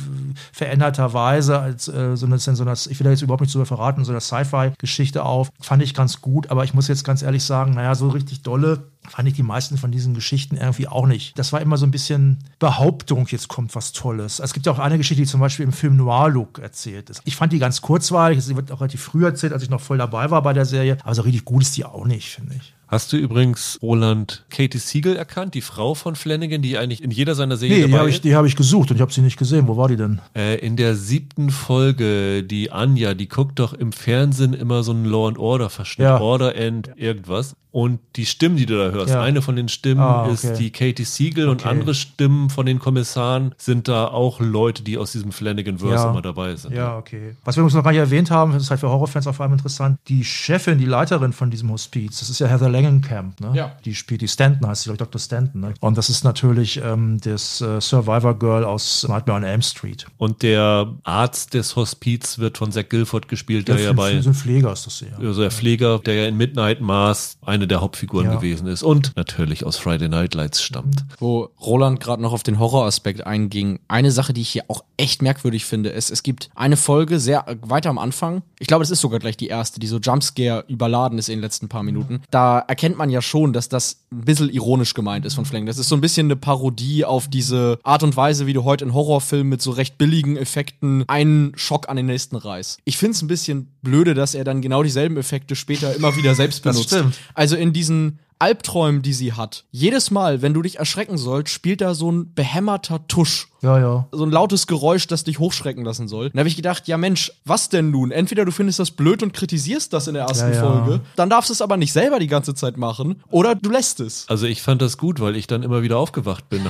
veränderter Weise, als äh, so eine, so eine, ich will da jetzt überhaupt nicht so verraten, so eine Sci-Fi-Geschichte auf. Fand ich ganz gut, aber ich muss jetzt ganz ehrlich sagen, naja, so richtig dolle fand ich die meisten von diesen Geschichten irgendwie auch nicht. Das war immer so ein bisschen Behauptung, jetzt kommt was Tolles. Es gibt ja auch eine Geschichte, die zum Beispiel im Film Noir-Look erzählt ist. Ich fand die ganz kurzweilig, sie wird auch relativ früh erzählt, als ich noch voll dabei war bei der Serie, aber so richtig gut ist die auch nicht, finde ich. Hast du übrigens, Roland, Katie Siegel erkannt, die Frau von Flanagan, die eigentlich in jeder seiner Serien Nee, die dabei habe ich, ist? die hab ich gesucht und ich habe sie nicht gesehen. Wo war die denn? Äh, in der siebten Folge, die Anja, die guckt doch im Fernsehen immer so einen Law and Order Verschnitt, Ja. Order and irgendwas. Und die Stimmen, die du da hörst, Ja. eine von den Stimmen Ah, ist okay. die Katie Siegel und Okay. andere Stimmen von den Kommissaren sind da auch Leute, die aus diesem Flanagan-Verse Ja. immer dabei sind. Ja, okay. Was wir übrigens noch gar nicht erwähnt haben, das ist halt für Horrorfans auf allem interessant, die Chefin, die Leiterin von diesem Hospiz, das ist ja Heather Langenkamp, ne? Ja. Die spielt die Stanton, heißt sie, glaube ich, Dr. Stanton, ne? Und das ist natürlich ähm, das äh, Survivor Girl aus Nightmare on Elm Street. Und der Arzt des Hospiz wird von Zach Guilford gespielt, der Ja, ja bei so ein Pfleger ist das ja. also der Pfleger, der ja in Midnight Mars eine der Hauptfiguren Ja. gewesen ist und natürlich aus Friday Night Lights stammt. Wo Roland gerade noch auf den Horroraspekt einging. Eine Sache, die ich hier auch echt merkwürdig finde, ist, es gibt eine Folge sehr äh, weiter am Anfang. Ich glaube, das ist sogar gleich die erste, die so Jumpscare überladen ist in den letzten paar Minuten. Da erkennt man ja schon, dass das ein bisschen ironisch gemeint ist von Flank. Das ist so ein bisschen eine Parodie auf diese Art und Weise, wie du heute in Horrorfilmen mit so recht billigen Effekten einen Schock an den nächsten reißt. Ich finde es ein bisschen blöde, dass er dann genau dieselben Effekte später immer wieder selbst benutzt. Also in diesen Albträumen, die sie hat. Jedes Mal, wenn du dich erschrecken sollst, spielt da so ein behämmerter Tusch. Ja, ja. So ein lautes Geräusch, das dich hochschrecken lassen soll. Dann habe ich gedacht, ja Mensch, was denn nun? Entweder du findest das blöd und kritisierst das in der ersten Ja, ja. Folge, dann darfst du es aber nicht selber die ganze Zeit machen, oder du lässt es. Also ich fand das gut, weil ich dann immer wieder aufgewacht bin.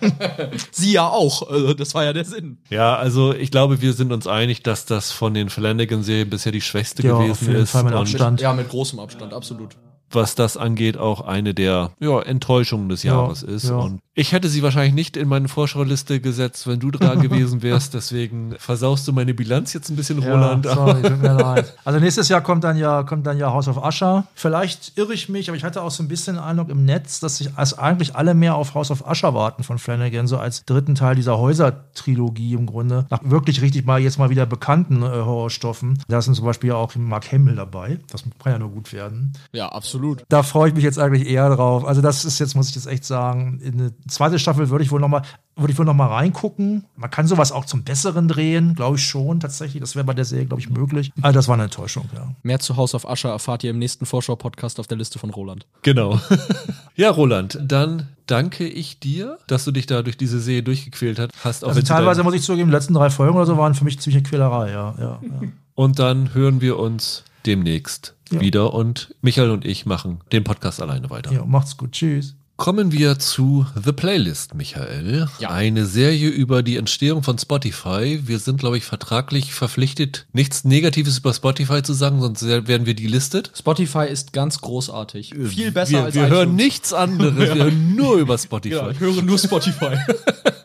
Sie ja auch. Also das war ja der Sinn. ja, also ich glaube, wir sind uns einig, dass das von den Flanagan-Serien bisher die schwächste Ja, auf gewesen jeden ist. Fall mit und Abstand. Ja, mit großem Abstand, absolut. Was das angeht, auch eine der ja, Enttäuschungen des Jahres ist. ja. Und ich hätte sie wahrscheinlich nicht in meine Vorschauliste gesetzt, wenn du dran gewesen wärst. Deswegen versaust du meine Bilanz jetzt ein bisschen, Roland. Ja, sorry, tut mir leid. Also nächstes Jahr kommt dann ja kommt dann ja House of Usher. Vielleicht irre ich mich, aber ich hatte auch so ein bisschen den Eindruck im Netz, dass sich als eigentlich alle mehr auf House of Usher warten von Flanagan, so als dritten Teil dieser Häuser-Trilogie im Grunde. Nach wirklich richtig mal jetzt mal wieder bekannten äh, Horrorstoffen. Da sind zum Beispiel auch Mark Hamill dabei. Das kann ja nur gut werden. Ja, absolut. Da freue ich mich jetzt eigentlich eher drauf. Also das ist jetzt, muss ich jetzt echt sagen, in eine zweite Staffel würde ich wohl noch mal würde ich wohl noch mal reingucken. Man kann sowas auch zum Besseren drehen, glaube ich schon tatsächlich. Das wäre bei der Serie, glaube ich, möglich. Aber das war eine Enttäuschung, ja. Mehr zu House of Usher erfahrt ihr im nächsten Vorschau-Podcast auf der Liste von Roland. Genau. ja, Roland, dann danke ich dir, dass du dich da durch diese Serie durchgequält hast. Also teilweise muss ich zugeben, die letzten drei Folgen oder so waren für mich ziemlich eine Quälerei, ja. ja, ja. Und dann hören wir uns demnächst Ja. wieder und Michael und ich machen den Podcast alleine weiter. ja macht's gut. Tschüss. Kommen wir zu The Playlist, Michael. Ja. Eine Serie über die Entstehung von Spotify. Wir sind, glaube ich, vertraglich verpflichtet, nichts Negatives über Spotify zu sagen, sonst werden wir delistet. Spotify ist ganz großartig. Viel besser wir, als Wir iTunes. hören nichts anderes, wir hören nur über Spotify. Ja, ich höre nur Spotify.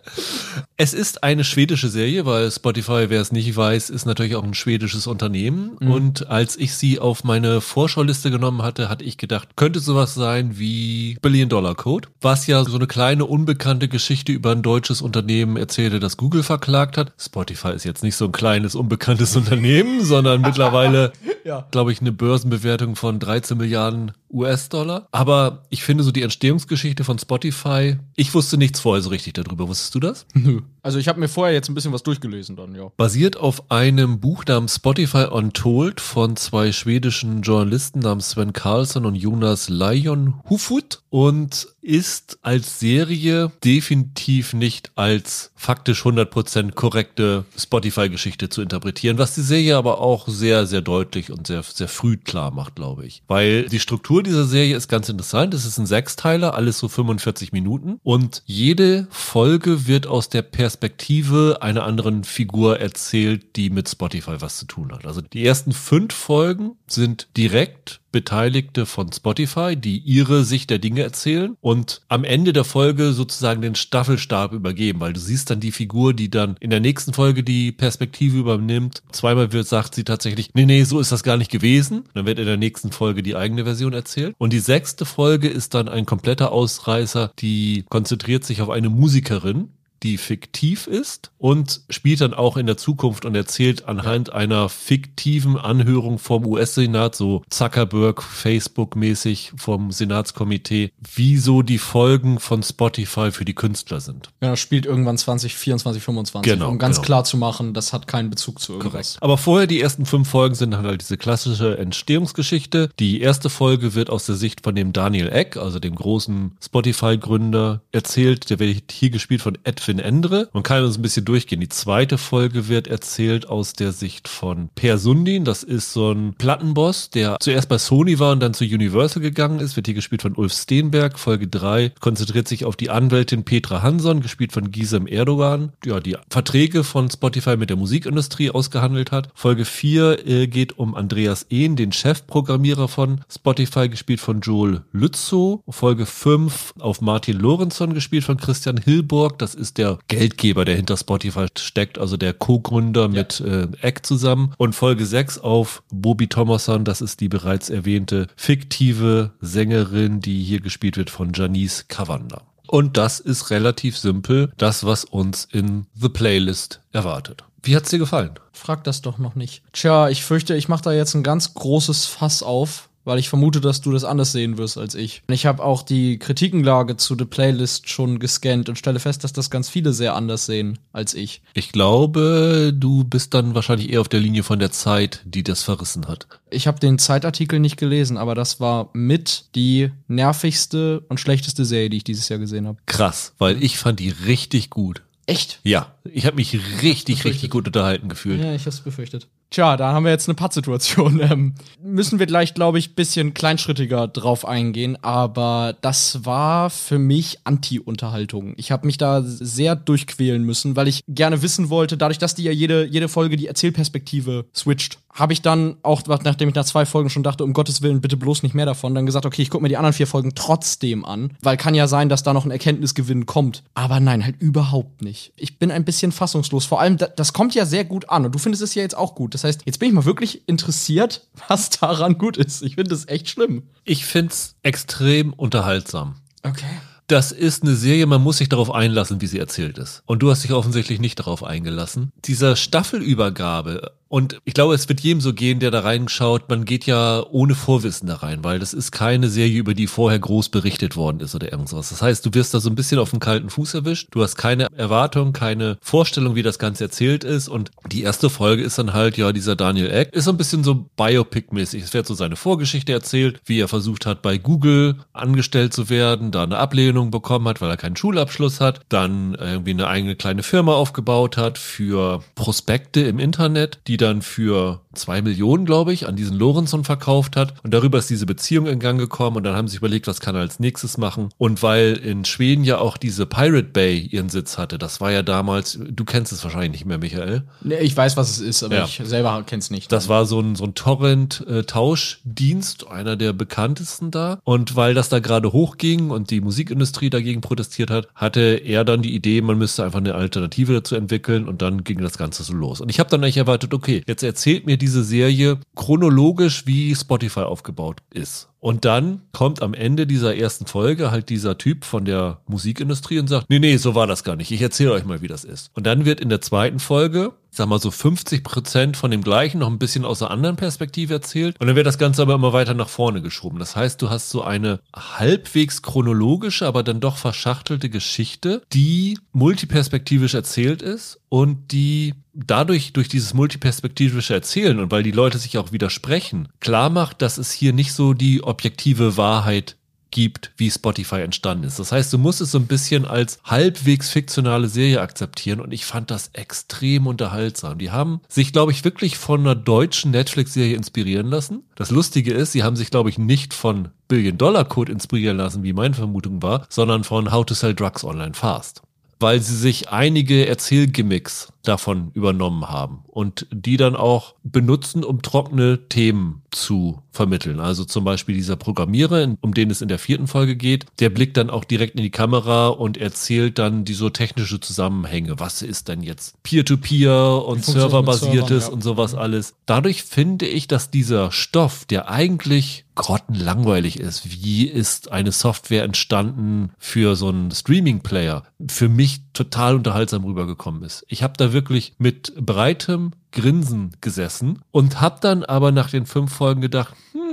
Es ist eine schwedische Serie, weil Spotify, wer es nicht weiß, ist natürlich auch ein schwedisches Unternehmen. Mhm. Und als ich sie auf meine Vorschauliste genommen hatte, hatte ich gedacht, könnte sowas sein wie Billion Dollar Code, was ja so eine kleine unbekannte Geschichte über ein deutsches Unternehmen erzählte, das Google verklagt hat. Spotify ist jetzt nicht so ein kleines, unbekanntes Unternehmen, sondern mittlerweile, Ja. glaube ich, eine Börsenbewertung von 13 Milliarden US-Dollar. Aber ich finde so die Entstehungsgeschichte von Spotify, ich wusste nichts vorher so richtig darüber. Wusstest du das? Nö. Also ich habe mir vorher jetzt ein bisschen was durchgelesen dann, ja. Basiert auf einem Buch namens Spotify Untold von zwei schwedischen Journalisten namens Sven Carlsson und Jonas Lion Hufut und ist als Serie definitiv nicht als faktisch 100% korrekte Spotify-Geschichte zu interpretieren, was die Serie aber auch sehr, sehr deutlich und sehr, sehr früh klar macht, glaube ich. Weil die Struktur dieser Serie ist ganz interessant. Es ist ein Sechsteiler, alles so 45 Minuten und jede Folge wird aus der Perspektive einer anderen Figur erzählt, die mit Spotify was zu tun hat. Also die ersten fünf Folgen sind direkt Beteiligte von Spotify, die ihre Sicht der Dinge erzählen und am Ende der Folge sozusagen den Staffelstab übergeben, weil du siehst dann die Figur, die dann in der nächsten Folge die Perspektive übernimmt. Zweimal wird sagt sie tatsächlich, nee, nee, so ist das gar nicht gewesen. Dann wird in der nächsten Folge die eigene Version erzählt. Und die sechste Folge ist dann ein kompletter Ausreißer, die konzentriert sich auf eine Musikerin, die fiktiv ist und spielt dann auch in der Zukunft und erzählt anhand einer fiktiven Anhörung vom US-Senat, so Zuckerberg, Facebook-mäßig vom Senatskomitee, wieso die Folgen von Spotify für die Künstler sind. Ja, das spielt irgendwann 2024, 25, Genau, um ganz genau. klar zu machen, das hat keinen Bezug zu irgendwas. Aber vorher die ersten fünf Folgen sind dann halt diese klassische Entstehungsgeschichte. Die erste Folge wird aus der Sicht von dem Daniel Eck, also dem großen Spotify-Gründer, erzählt. Der wird hier gespielt von Edwin Endre. Man kann uns ein bisschen durchgehen. Die zweite Folge wird erzählt aus der Sicht von Per Sundin. Das ist so ein Plattenboss, der zuerst bei Sony war und dann zu Universal gegangen ist. Wird hier gespielt von Ulf Steenberg. Folge drei konzentriert sich auf die Anwältin Petra Hansson, gespielt von Gisem Erdogan. Ja, die Verträge von Spotify mit der Musikindustrie ausgehandelt hat. Folge vier äh, geht um Andreas Ehn, den Chefprogrammierer von Spotify, gespielt von Joel Lützow. Folge fünf auf Martin Lorentzon, gespielt von Christian Hilborg. Das ist der Geldgeber, der hinter Spotify steckt, also der Co-Gründer mit äh, Eck zusammen. Und Folge sechs auf Bobby Thomason, das ist die bereits erwähnte fiktive Sängerin, die hier gespielt wird von Janice Cavanda. Und das ist relativ simpel, das, was uns in The Playlist erwartet. Wie hat's dir gefallen? Frag das doch noch nicht. Tja, ich fürchte, ich mache da jetzt ein ganz großes Fass auf, weil ich vermute, dass du das anders sehen wirst als ich. Ich habe auch die Kritikenlage zu The Playlist schon gescannt und stelle fest, dass das ganz viele sehr anders sehen als ich. Ich glaube, du bist dann wahrscheinlich eher auf der Linie von der Zeit, die das verrissen hat. Ich habe den Zeitartikel nicht gelesen, aber das war mit die nervigste und schlechteste Serie, die ich dieses Jahr gesehen habe. Krass, weil ich fand die richtig gut. Echt? Ja, ich habe mich richtig, richtig gut unterhalten gefühlt. Ja, ich hab's befürchtet. Tja, da haben wir jetzt eine Pattsituation. Ähm, müssen wir gleich, glaube ich, bisschen kleinschrittiger drauf eingehen, aber das war für mich Anti-Unterhaltung. Ich habe mich da sehr durchquälen müssen, weil ich gerne wissen wollte, dadurch, dass die ja jede, jede Folge die Erzählperspektive switcht, habe ich dann auch, nachdem ich nach zwei Folgen schon dachte, um Gottes Willen, bitte bloß nicht mehr davon, dann gesagt, okay, ich gucke mir die anderen vier Folgen trotzdem an, weil kann ja sein, dass da noch ein Erkenntnisgewinn kommt. Aber nein, halt überhaupt nicht. Ich bin ein bisschen fassungslos. Vor allem, da- das kommt ja sehr gut an und du findest es ja jetzt auch gut. Das heißt, jetzt bin ich mal wirklich interessiert, was daran gut ist. Ich finde es echt schlimm. Ich find's extrem unterhaltsam. Okay. Das ist eine Serie, man muss sich darauf einlassen, wie sie erzählt ist. Und du hast dich offensichtlich nicht darauf eingelassen. Dieser Staffelübergabe, und ich glaube, es wird jedem so gehen, der da reinschaut, man geht ja ohne Vorwissen da rein, weil das ist keine Serie, über die vorher groß berichtet worden ist oder irgendwas. Das heißt, du wirst da so ein bisschen auf den kalten Fuß erwischt. Du hast keine Erwartung, keine Vorstellung, wie das Ganze erzählt ist. Und die erste Folge ist dann halt, ja, dieser Daniel Eck ist so ein bisschen so Biopic-mäßig. Es wird so seine Vorgeschichte erzählt, wie er versucht hat, bei Google angestellt zu werden, da eine Ablehnung bekommen hat, weil er keinen Schulabschluss hat, dann irgendwie eine eigene kleine Firma aufgebaut hat für Prospekte im Internet, die dann für zwei Millionen, glaube ich, an diesen Lorentzon verkauft hat. Und darüber ist diese Beziehung in Gang gekommen und dann haben sie sich überlegt, was kann er als nächstes machen. Und weil in Schweden ja auch diese Pirate Bay ihren Sitz hatte, das war ja damals, du kennst es wahrscheinlich nicht mehr, Michael. Nee, ich weiß, was es ist, aber Ja. ich selber kenn's nicht. Das war so ein, so ein Torrent-Tauschdienst, einer der bekanntesten da. Und weil das da gerade hochging und die Musikindustrie dagegen protestiert hat, hatte er dann die Idee, man müsste einfach eine Alternative dazu entwickeln und dann ging das Ganze so los. Und ich habe dann eigentlich erwartet, okay, jetzt erzählt mir diese Serie chronologisch, wie Spotify aufgebaut ist. Und dann kommt am Ende dieser ersten Folge halt dieser Typ von der Musikindustrie und sagt, nee, nee, so war das gar nicht. Ich erzähle euch mal, wie das ist. Und dann wird in der zweiten Folge, sag mal so 50 Prozent von dem gleichen noch ein bisschen aus einer anderen Perspektive erzählt. Und dann wird das Ganze aber immer weiter nach vorne geschoben. Das heißt, du hast so eine halbwegs chronologische, aber dann doch verschachtelte Geschichte, die multiperspektivisch erzählt ist und die dadurch durch dieses multiperspektivische Erzählen und weil die Leute sich auch widersprechen, klar macht, dass es hier nicht so die objektive Wahrheit gibt, wie Spotify entstanden ist. Das heißt, du musst es so ein bisschen als halbwegs fiktionale Serie akzeptieren und ich fand das extrem unterhaltsam. Die haben sich, glaube ich, wirklich von einer deutschen Netflix-Serie inspirieren lassen. Das Lustige ist, sie haben sich, glaube ich, nicht von Billion Dollar Code inspirieren lassen, wie meine Vermutung war, sondern von How to Sell Drugs Online Fast. Weil sie sich einige Erzählgimmicks davon übernommen haben und die dann auch benutzen, um trockene Themen zu vermitteln. Also zum Beispiel dieser Programmierer, um den es in der vierten Folge geht, der blickt dann auch direkt in die Kamera und erzählt dann die so technische Zusammenhänge. Was ist denn jetzt Peer-to-Peer und funktioniert mit serverbasiertes ja. und sowas alles. Dadurch finde ich, dass dieser Stoff, der eigentlich grottenlangweilig ist, wie ist eine Software entstanden für so einen Streaming-Player, für mich total unterhaltsam rübergekommen ist. Ich habe da wirklich mit breitem Grinsen gesessen und habe dann aber nach den fünf Folgen gedacht, hm,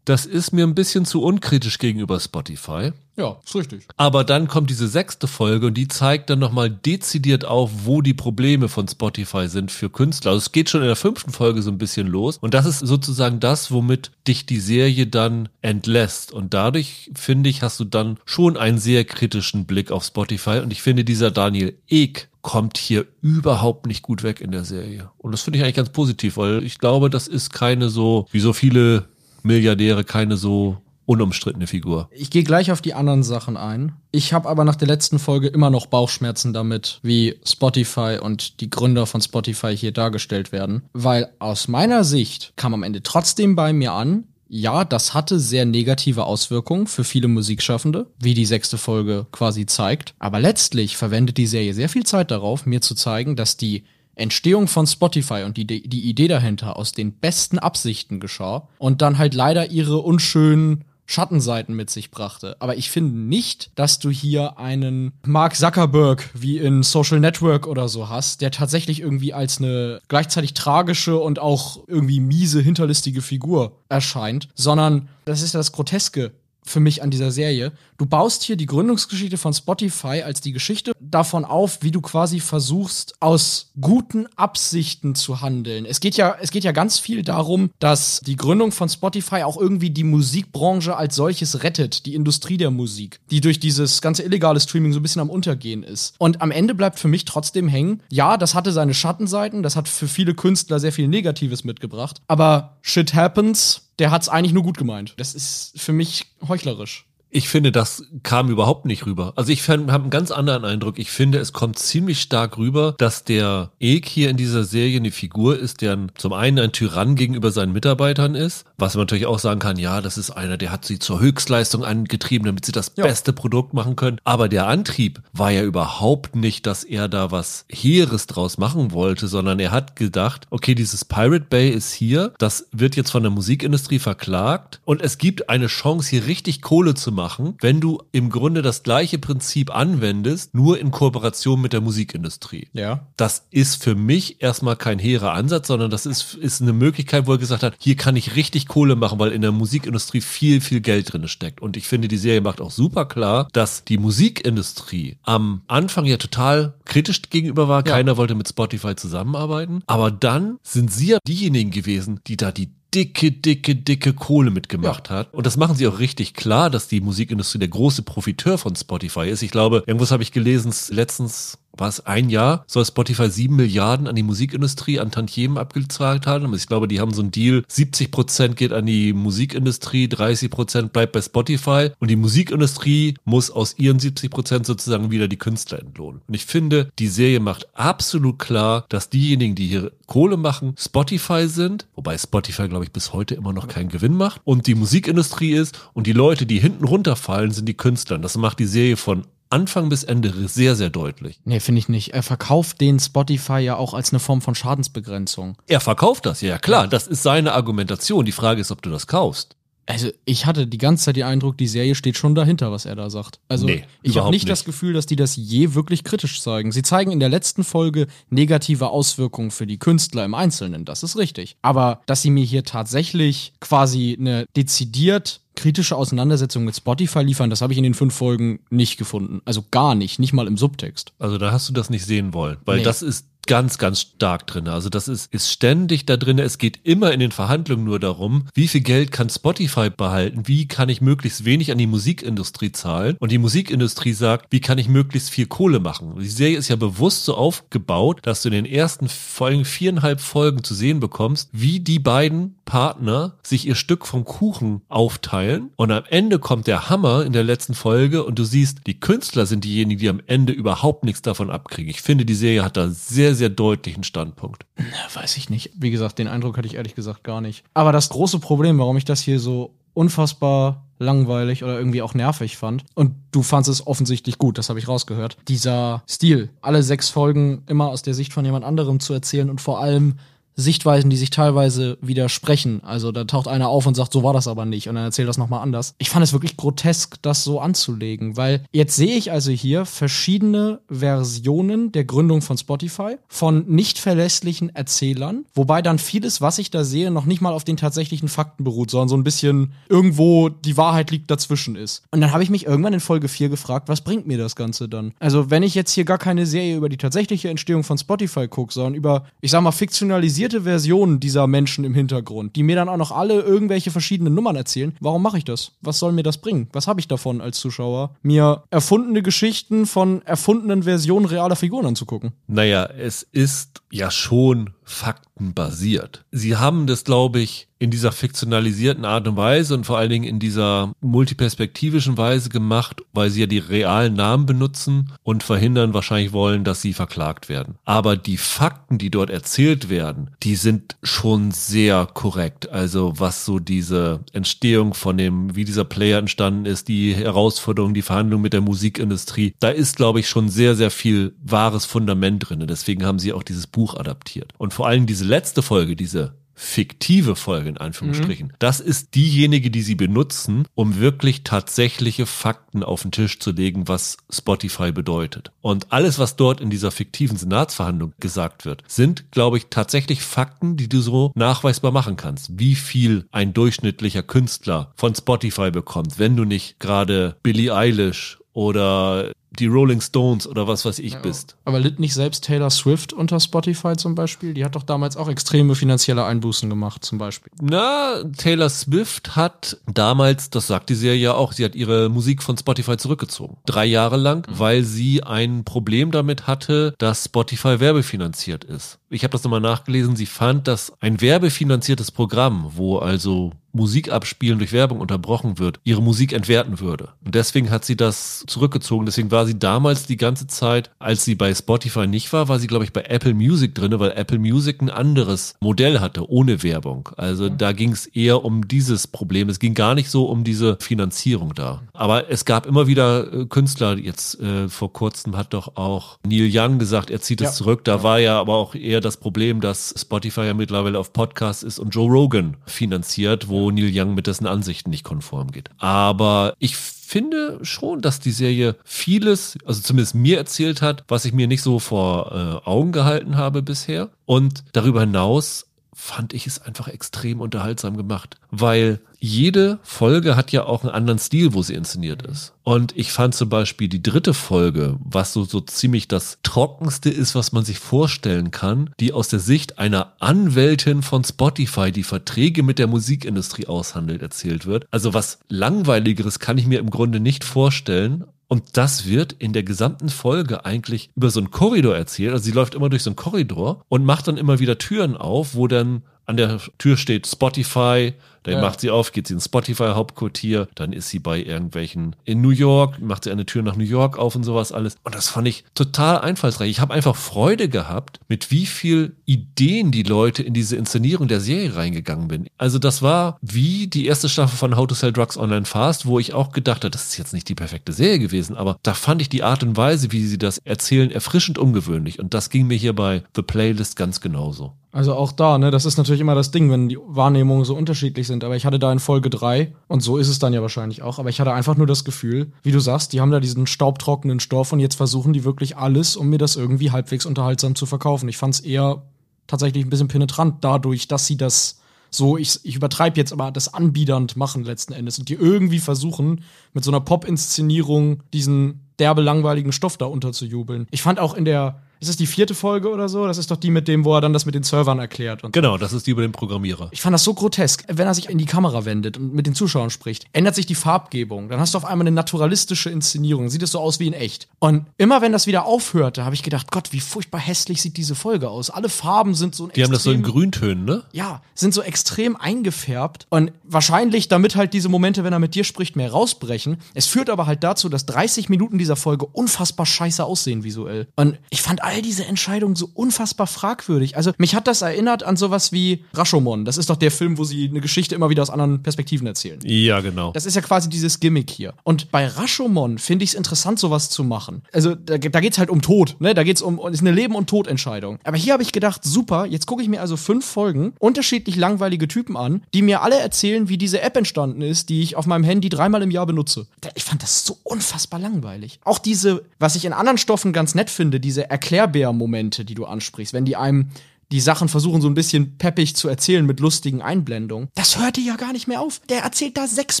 das ist mir ein bisschen zu unkritisch gegenüber Spotify. ja, ist richtig. Aber dann kommt diese sechste Folge und die zeigt dann nochmal dezidiert auf, wo die Probleme von Spotify sind für Künstler. Also es geht schon in der fünften Folge so ein bisschen los. Und das ist sozusagen das, womit dich die Serie dann entlässt. Und dadurch, finde ich, hast du dann schon einen sehr kritischen Blick auf Spotify. Und ich finde, dieser Daniel Ek kommt hier überhaupt nicht gut weg in der Serie. Und das finde ich eigentlich ganz positiv, weil ich glaube, das ist keine so, wie so viele Milliardäre, keine so unumstrittene Figur. Ich gehe gleich auf die anderen Sachen ein. Ich habe aber nach der letzten Folge immer noch Bauchschmerzen damit, wie Spotify und die Gründer von Spotify hier dargestellt werden. Weil aus meiner Sicht kam am Ende trotzdem bei mir an, ja, das hatte sehr negative Auswirkungen für viele Musikschaffende, wie die sechste Folge quasi zeigt. Aber letztlich verwendet die Serie sehr viel Zeit darauf, mir zu zeigen, dass die Entstehung von Spotify und die, die Idee dahinter aus den besten Absichten geschah und dann halt leider ihre unschönen Schattenseiten mit sich brachte. Aber ich finde nicht, dass du hier einen Mark Zuckerberg wie in Social Network oder so hast, der tatsächlich irgendwie als eine gleichzeitig tragische und auch irgendwie miese, hinterlistige Figur erscheint, sondern das ist das Groteske für mich an dieser Serie. Du baust hier die Gründungsgeschichte von Spotify als die Geschichte davon auf, wie du quasi versuchst, aus guten Absichten zu handeln. Es geht ja, es geht ja ganz viel darum, dass die Gründung von Spotify auch irgendwie die Musikbranche als solches rettet, die Industrie der Musik, die durch dieses ganze illegale Streaming so ein bisschen am Untergehen ist. Und am Ende bleibt für mich trotzdem hängen, ja, das hatte seine Schattenseiten, das hat für viele Künstler sehr viel Negatives mitgebracht, aber shit happens, der hat's eigentlich nur gut gemeint. Das ist für mich heuchlerisch. Ich finde, das kam überhaupt nicht rüber. Also ich habe einen ganz anderen Eindruck. Ich finde, es kommt ziemlich stark rüber, dass der Ek hier in dieser Serie eine Figur ist, der zum einen ein Tyrann gegenüber seinen Mitarbeitern ist, was man natürlich auch sagen kann, ja, das ist einer, der hat sie zur Höchstleistung angetrieben, damit sie das Ja. beste Produkt machen können. Aber der Antrieb war ja überhaupt nicht, dass er da was Heeres draus machen wollte, sondern er hat gedacht, okay, dieses Pirate Bay ist hier, das wird jetzt von der Musikindustrie verklagt und es gibt eine Chance, hier richtig Kohle zu machen, wenn du im Grunde das gleiche Prinzip anwendest, nur in Kooperation mit der Musikindustrie. Ja. Das ist für mich erstmal kein hehrer Ansatz, sondern das ist, ist eine Möglichkeit, wo er gesagt hat, hier kann ich richtig Kohle machen, weil in der Musikindustrie viel, viel Geld drin steckt. Und ich finde, die Serie macht auch super klar, dass die Musikindustrie am Anfang ja total kritisch gegenüber war. Ja. Keiner wollte mit Spotify zusammenarbeiten. Aber dann sind sie ja diejenigen gewesen, die da die dicke, dicke, dicke Kohle mitgemacht hat. Und das machen sie auch richtig klar, dass die Musikindustrie der große Profiteur von Spotify ist. Ich glaube, irgendwas habe ich gelesen, letztens war es ein Jahr, soll Spotify sieben Milliarden an die Musikindustrie, an Tantiemen abgezahlt haben. Ich glaube, die haben so einen Deal, 70 Prozent geht an die Musikindustrie, 30 Prozent bleibt bei Spotify und die Musikindustrie muss aus ihren 70 Prozent sozusagen wieder die Künstler entlohnen. Und ich finde, die Serie macht absolut klar, dass diejenigen, die hier Kohle machen, Spotify sind, wobei Spotify, glaube ich, bis heute immer noch keinen Gewinn macht und die Musikindustrie ist und die Leute, die hinten runterfallen, sind die Künstler. Und das macht die Serie von Anfang bis Ende sehr, sehr deutlich. Nee, finde ich nicht. Er verkauft den Spotify ja auch als eine Form von Schadensbegrenzung. Er verkauft das, ja klar. Das ist seine Argumentation. Die Frage ist, ob du das kaufst. Also ich hatte die ganze Zeit den Eindruck, die Serie steht schon dahinter, was er da sagt. Also Nee, ich habe nicht, nicht. das Gefühl, dass die das je wirklich kritisch zeigen. Sie zeigen in der letzten Folge negative Auswirkungen für die Künstler im Einzelnen, das ist richtig. Aber dass sie mir hier tatsächlich quasi eine dezidiert kritische Auseinandersetzung mit Spotify liefern, das habe ich in den fünf Folgen nicht gefunden. Also gar nicht, nicht mal im Subtext. Also da hast du das nicht sehen wollen, weil Nee. das ist ganz, ganz stark drin. Also das ist, ist ständig da drin. Es geht immer in den Verhandlungen nur darum, wie viel Geld kann Spotify behalten, wie kann ich möglichst wenig an die Musikindustrie zahlen. Und die Musikindustrie sagt, wie kann ich möglichst viel Kohle machen. Die Serie ist ja bewusst so aufgebaut, dass du in den ersten Folgen viereinhalb Folgen zu sehen bekommst, wie die beiden Partner sich ihr Stück vom Kuchen aufteilen. Und am Ende kommt der Hammer in der letzten Folge und du siehst, die Künstler sind diejenigen, die am Ende überhaupt nichts davon abkriegen. Ich finde, die Serie hat da sehr, sehr deutlichen Standpunkt. Ja, weiß ich nicht. Wie gesagt, den Eindruck hatte ich ehrlich gesagt gar nicht. Aber das große Problem, warum ich das hier so unfassbar langweilig oder irgendwie auch nervig fand. Und du fandst es offensichtlich gut, das habe ich rausgehört. Dieser Stil, alle sechs Folgen immer aus der Sicht von jemand anderem zu erzählen und vor allem Sichtweisen, die sich teilweise widersprechen. Also da taucht einer auf und sagt, so war das aber nicht und dann erzählt das nochmal anders. Ich fand es wirklich grotesk, das so anzulegen, weil jetzt sehe ich also hier verschiedene Versionen der Gründung von Spotify von nicht verlässlichen Erzählern, wobei dann vieles, was ich da sehe, noch nicht mal auf den tatsächlichen Fakten beruht, sondern so ein bisschen irgendwo die Wahrheit liegt dazwischen ist. Und dann habe ich mich irgendwann in Folge 4 gefragt, was bringt mir das Ganze dann? Also wenn ich jetzt hier gar keine Serie über die tatsächliche Entstehung von Spotify gucke, sondern über, ich sag mal, fiktionalisierte Versionen dieser Menschen im Hintergrund, die mir dann auch noch alle irgendwelche verschiedenen Nummern erzählen, warum mache ich das? Was soll mir das bringen? Was habe ich davon als Zuschauer? Mir erfundene Geschichten von erfundenen Versionen realer Figuren anzugucken. Naja, es ist ja schon faktenbasiert. Sie haben das, glaube ich, in dieser fiktionalisierten Art und Weise und vor allen Dingen in dieser multiperspektivischen Weise gemacht, weil sie ja die realen Namen benutzen und verhindern wahrscheinlich wollen, dass sie verklagt werden. Aber die Fakten, die dort erzählt werden, die sind schon sehr korrekt. Also was so diese Entstehung von dem, wie dieser Player entstanden ist, die Herausforderung, die Verhandlung mit der Musikindustrie, da ist, glaube ich, schon sehr, sehr viel wahres Fundament drin. Deswegen haben sie auch dieses Buch adaptiert. Und vor allem diese letzte Folge, diese fiktive Folge in Anführungsstrichen. Das ist diejenige, die sie benutzen, um wirklich tatsächliche Fakten auf den Tisch zu legen, was Spotify bedeutet. Und alles, was dort in dieser fiktiven Senatsverhandlung gesagt wird, sind, glaube ich, tatsächlich Fakten, die du so nachweisbar machen kannst. Wie viel ein durchschnittlicher Künstler von Spotify bekommt, wenn du nicht gerade Billie Eilish oder die Rolling Stones oder was weiß ich bist. Aber litt nicht selbst Taylor Swift unter Spotify zum Beispiel? Die hat doch damals auch extreme finanzielle Einbußen gemacht, zum Beispiel. Na, Taylor Swift hat damals, das sagt die Serie ja auch, sie hat ihre Musik von Spotify zurückgezogen. Drei Jahre lang, weil sie ein Problem damit hatte, dass Spotify werbefinanziert ist. Ich habe das nochmal nachgelesen, sie fand, dass ein werbefinanziertes Programm, wo also Musik abspielen durch Werbung unterbrochen wird, ihre Musik entwerten würde. Und deswegen hat sie das zurückgezogen. Deswegen war sie damals die ganze Zeit, als sie bei Spotify nicht war, war sie, glaube ich, bei Apple Music drinne, weil Apple Music ein anderes Modell hatte, ohne Werbung. Also da ging es eher um dieses Problem. Es ging gar nicht so um diese Finanzierung da. Aber es gab immer wieder äh, Künstler, jetzt äh, vor kurzem hat doch auch Neil Young gesagt, er zieht es Ja. zurück. Da war ja aber auch eher das Problem, dass Spotify ja mittlerweile auf Podcasts ist und Joe Rogan finanziert, wo Neil Young mit dessen Ansichten nicht konform geht. Aber ich finde schon, dass die Serie vieles, also zumindest mir erzählt hat, was ich mir nicht so vor äh, Augen gehalten habe bisher. Und darüber hinaus fand ich es einfach extrem unterhaltsam gemacht, weil jede Folge hat ja auch einen anderen Stil, wo sie inszeniert ist. Und ich fand zum Beispiel die dritte Folge, was so, so ziemlich das trockenste ist, was man sich vorstellen kann, die aus der Sicht einer Anwältin von Spotify, die Verträge mit der Musikindustrie aushandelt, erzählt wird. Also was langweiligeres kann ich mir im Grunde nicht vorstellen. Und das wird in der gesamten Folge eigentlich über so einen Korridor erzählt. Also sie läuft immer durch so einen Korridor und macht dann immer wieder Türen auf, wo dann an der Tür steht Spotify, dann Ja. macht sie auf, geht sie ins Spotify-Hauptquartier, dann ist sie bei irgendwelchen in New York, macht sie eine Tür nach New York auf und sowas alles. Und das fand ich total einfallsreich. Ich habe einfach Freude gehabt, mit wie viel Ideen die Leute in diese Inszenierung der Serie reingegangen bin. Also das war wie die erste Staffel von How to Sell Drugs Online Fast, wo ich auch gedacht habe, das ist jetzt nicht die perfekte Serie gewesen, aber da fand ich die Art und Weise, wie sie das erzählen, erfrischend ungewöhnlich. Und das ging mir hier bei The Playlist ganz genauso. Also auch da, ne, das ist natürlich immer das Ding, wenn die Wahrnehmungen so unterschiedlich sind. Aber ich hatte da in Folge drei und so ist es dann ja wahrscheinlich auch, aber ich hatte einfach nur das Gefühl, wie du sagst, die haben da diesen staubtrockenen Stoff und jetzt versuchen die wirklich alles, um mir das irgendwie halbwegs unterhaltsam zu verkaufen. Ich fand es eher tatsächlich ein bisschen penetrant dadurch, dass sie das so, ich, ich übertreibe jetzt aber das anbiedernd machen letzten Endes und die irgendwie versuchen, mit so einer Pop-Inszenierung diesen derbe langweiligen Stoff da unterzujubeln. Ich fand auch in der, ist es die vierte Folge oder so? Das ist doch die mit dem, wo er dann das mit den Servern erklärt und. Genau, das ist die über den Programmierer. Ich fand das so grotesk. Wenn er sich in die Kamera wendet und mit den Zuschauern spricht, ändert sich die Farbgebung. Dann hast du auf einmal eine naturalistische Inszenierung. Sieht es so aus wie in echt. Und immer wenn das wieder aufhörte, habe ich gedacht, Gott, wie furchtbar hässlich sieht diese Folge aus. Alle Farben sind so Die haben das so in extrem- Grüntönen, ne? ja, sind so extrem eingefärbt und wahrscheinlich, damit halt diese Momente, wenn er mit dir spricht, mehr rausbrechen. Es führt aber halt dazu, dass 30 Minuten dieser Folge unfassbar scheiße aussehen visuell. Und ich fand all diese Entscheidungen so unfassbar fragwürdig. Also mich hat das erinnert an sowas wie Rashomon. Das ist doch der Film, wo sie eine Geschichte immer wieder aus anderen Perspektiven erzählen. Ja, genau. Das ist ja quasi dieses Gimmick hier. Und bei Rashomon finde ich es interessant, sowas zu machen. Also da, da geht es halt um Tod, ne? Da geht es um, ist eine Leben- und Todentscheidung. Aber hier habe ich gedacht, super, jetzt gucke ich mir also fünf Folgen unterschiedlich langweilige Typen an, die mir alle erzählen, wie diese App entstanden ist, die ich auf meinem Handy dreimal im Jahr benutze. Ich fand das so unfassbar langweilig. Auch diese, was ich in anderen Stoffen ganz nett finde, diese Erklärbär-Momente, die du ansprichst, wenn die einem die Sachen versuchen so ein bisschen peppig zu erzählen mit lustigen Einblendungen. Das hörte ja gar nicht mehr auf. Der erzählt da sechs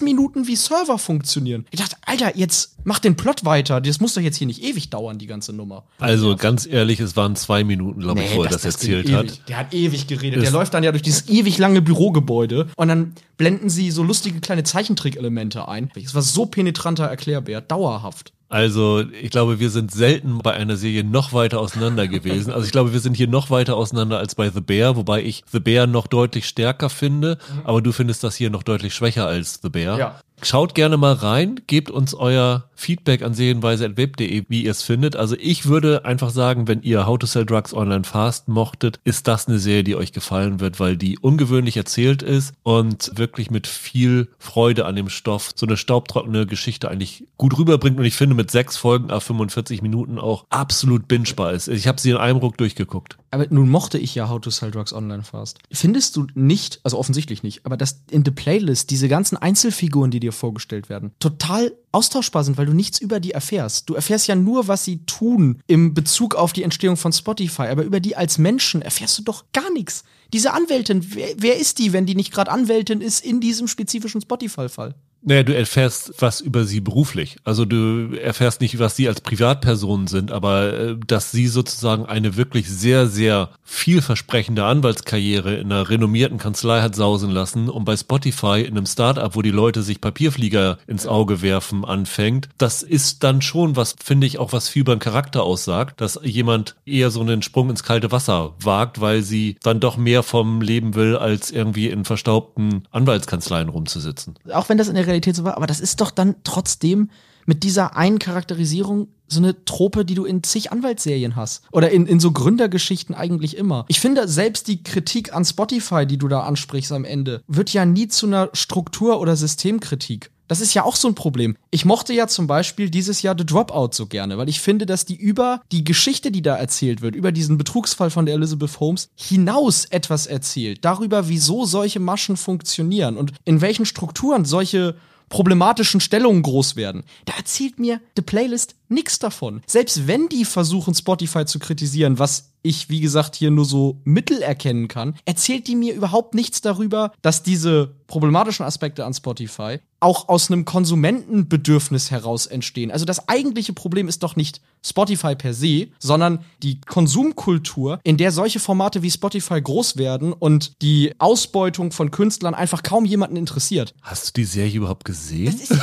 Minuten, wie Server funktionieren. Ich dachte, Alter, jetzt mach den Plot weiter. Das muss doch jetzt hier nicht ewig dauern, die ganze Nummer. Also ganz ehrlich, es waren zwei Minuten, glaube ich, wo er das, ging erzählt ewig. hat. Der hat ewig geredet. Ist- der läuft dann ja durch dieses ewig lange Bürogebäude und dann blenden sie so lustige kleine Zeichentrickelemente ein. Es war so penetranter Erklärbär, dauerhaft. Also ich glaube, wir sind selten bei einer Serie noch weiter auseinander gewesen. Also ich glaube, wir sind hier noch weiter auseinander als bei The Bear, wobei ich The Bear noch deutlich stärker finde, aber du findest das hier noch deutlich schwächer als The Bear. Ja. Schaut gerne mal rein, gebt uns euer Feedback an serienweise.web.de, wie ihr es findet. Also ich würde einfach sagen, wenn ihr How to Sell Drugs Online Fast mochtet, ist das eine Serie, die euch gefallen wird, weil die ungewöhnlich erzählt ist und wirklich mit viel Freude an dem Stoff so eine staubtrockene Geschichte eigentlich gut rüberbringt und ich finde mit sechs Folgen auf 45 Minuten auch absolut bingebar ist. Ich habe sie in einem Ruck durchgeguckt. Aber nun mochte ich ja How to Sell Drugs Online Fast. Findest du nicht, also offensichtlich nicht, aber dass in The Playlist diese ganzen Einzelfiguren, die dir vorgestellt werden, total austauschbar sind, weil du nichts über die erfährst. Du erfährst ja nur, was sie tun im Bezug auf die Entstehung von Spotify, aber über die als Menschen erfährst du doch gar nichts. Diese Anwältin, wer, wer ist die, wenn die nicht gerade Anwältin ist in diesem spezifischen Spotify-Fall? Naja, du erfährst was über sie beruflich. Also du erfährst nicht, was sie als Privatpersonen sind, aber äh, dass sie sozusagen eine wirklich sehr, sehr vielversprechende Anwaltskarriere in einer renommierten Kanzlei hat sausen lassen und bei Spotify in einem Startup, wo die Leute sich Papierflieger ins Auge werfen, anfängt. Das ist dann schon was, finde ich, auch was viel beim Charakter aussagt, dass jemand eher so einen Sprung ins kalte Wasser wagt, weil sie dann doch mehr vom Leben will, als irgendwie in verstaubten Anwaltskanzleien rumzusitzen. Auch wenn das in der Realität so war, aber das ist doch dann trotzdem mit dieser einen Charakterisierung so eine Trope, die du in zig Anwaltsserien hast. Oder in, in so Gründergeschichten eigentlich immer. Ich finde, selbst die Kritik an Spotify, die du da ansprichst am Ende, wird ja nie zu einer Struktur- oder Systemkritik. Das ist ja auch so ein Problem. Ich mochte ja zum Beispiel dieses Jahr The Dropout so gerne, weil ich finde, dass die über die Geschichte, die da erzählt wird, über diesen Betrugsfall von der Elizabeth Holmes hinaus etwas erzählt. Darüber, wieso solche Maschen funktionieren und in welchen Strukturen solche problematischen Stellungen groß werden. Da erzählt mir The Playlist nichts davon. Selbst wenn die versuchen, Spotify zu kritisieren, was ich, wie gesagt, hier nur so Mittel erkennen kann, erzählt die mir überhaupt nichts darüber, dass diese problematischen Aspekte an Spotify auch aus einem Konsumentenbedürfnis heraus entstehen. Also das eigentliche Problem ist doch nicht Spotify per se, sondern die Konsumkultur, in der solche Formate wie Spotify groß werden und die Ausbeutung von Künstlern einfach kaum jemanden interessiert. Hast du die Serie überhaupt gesehen? Das ist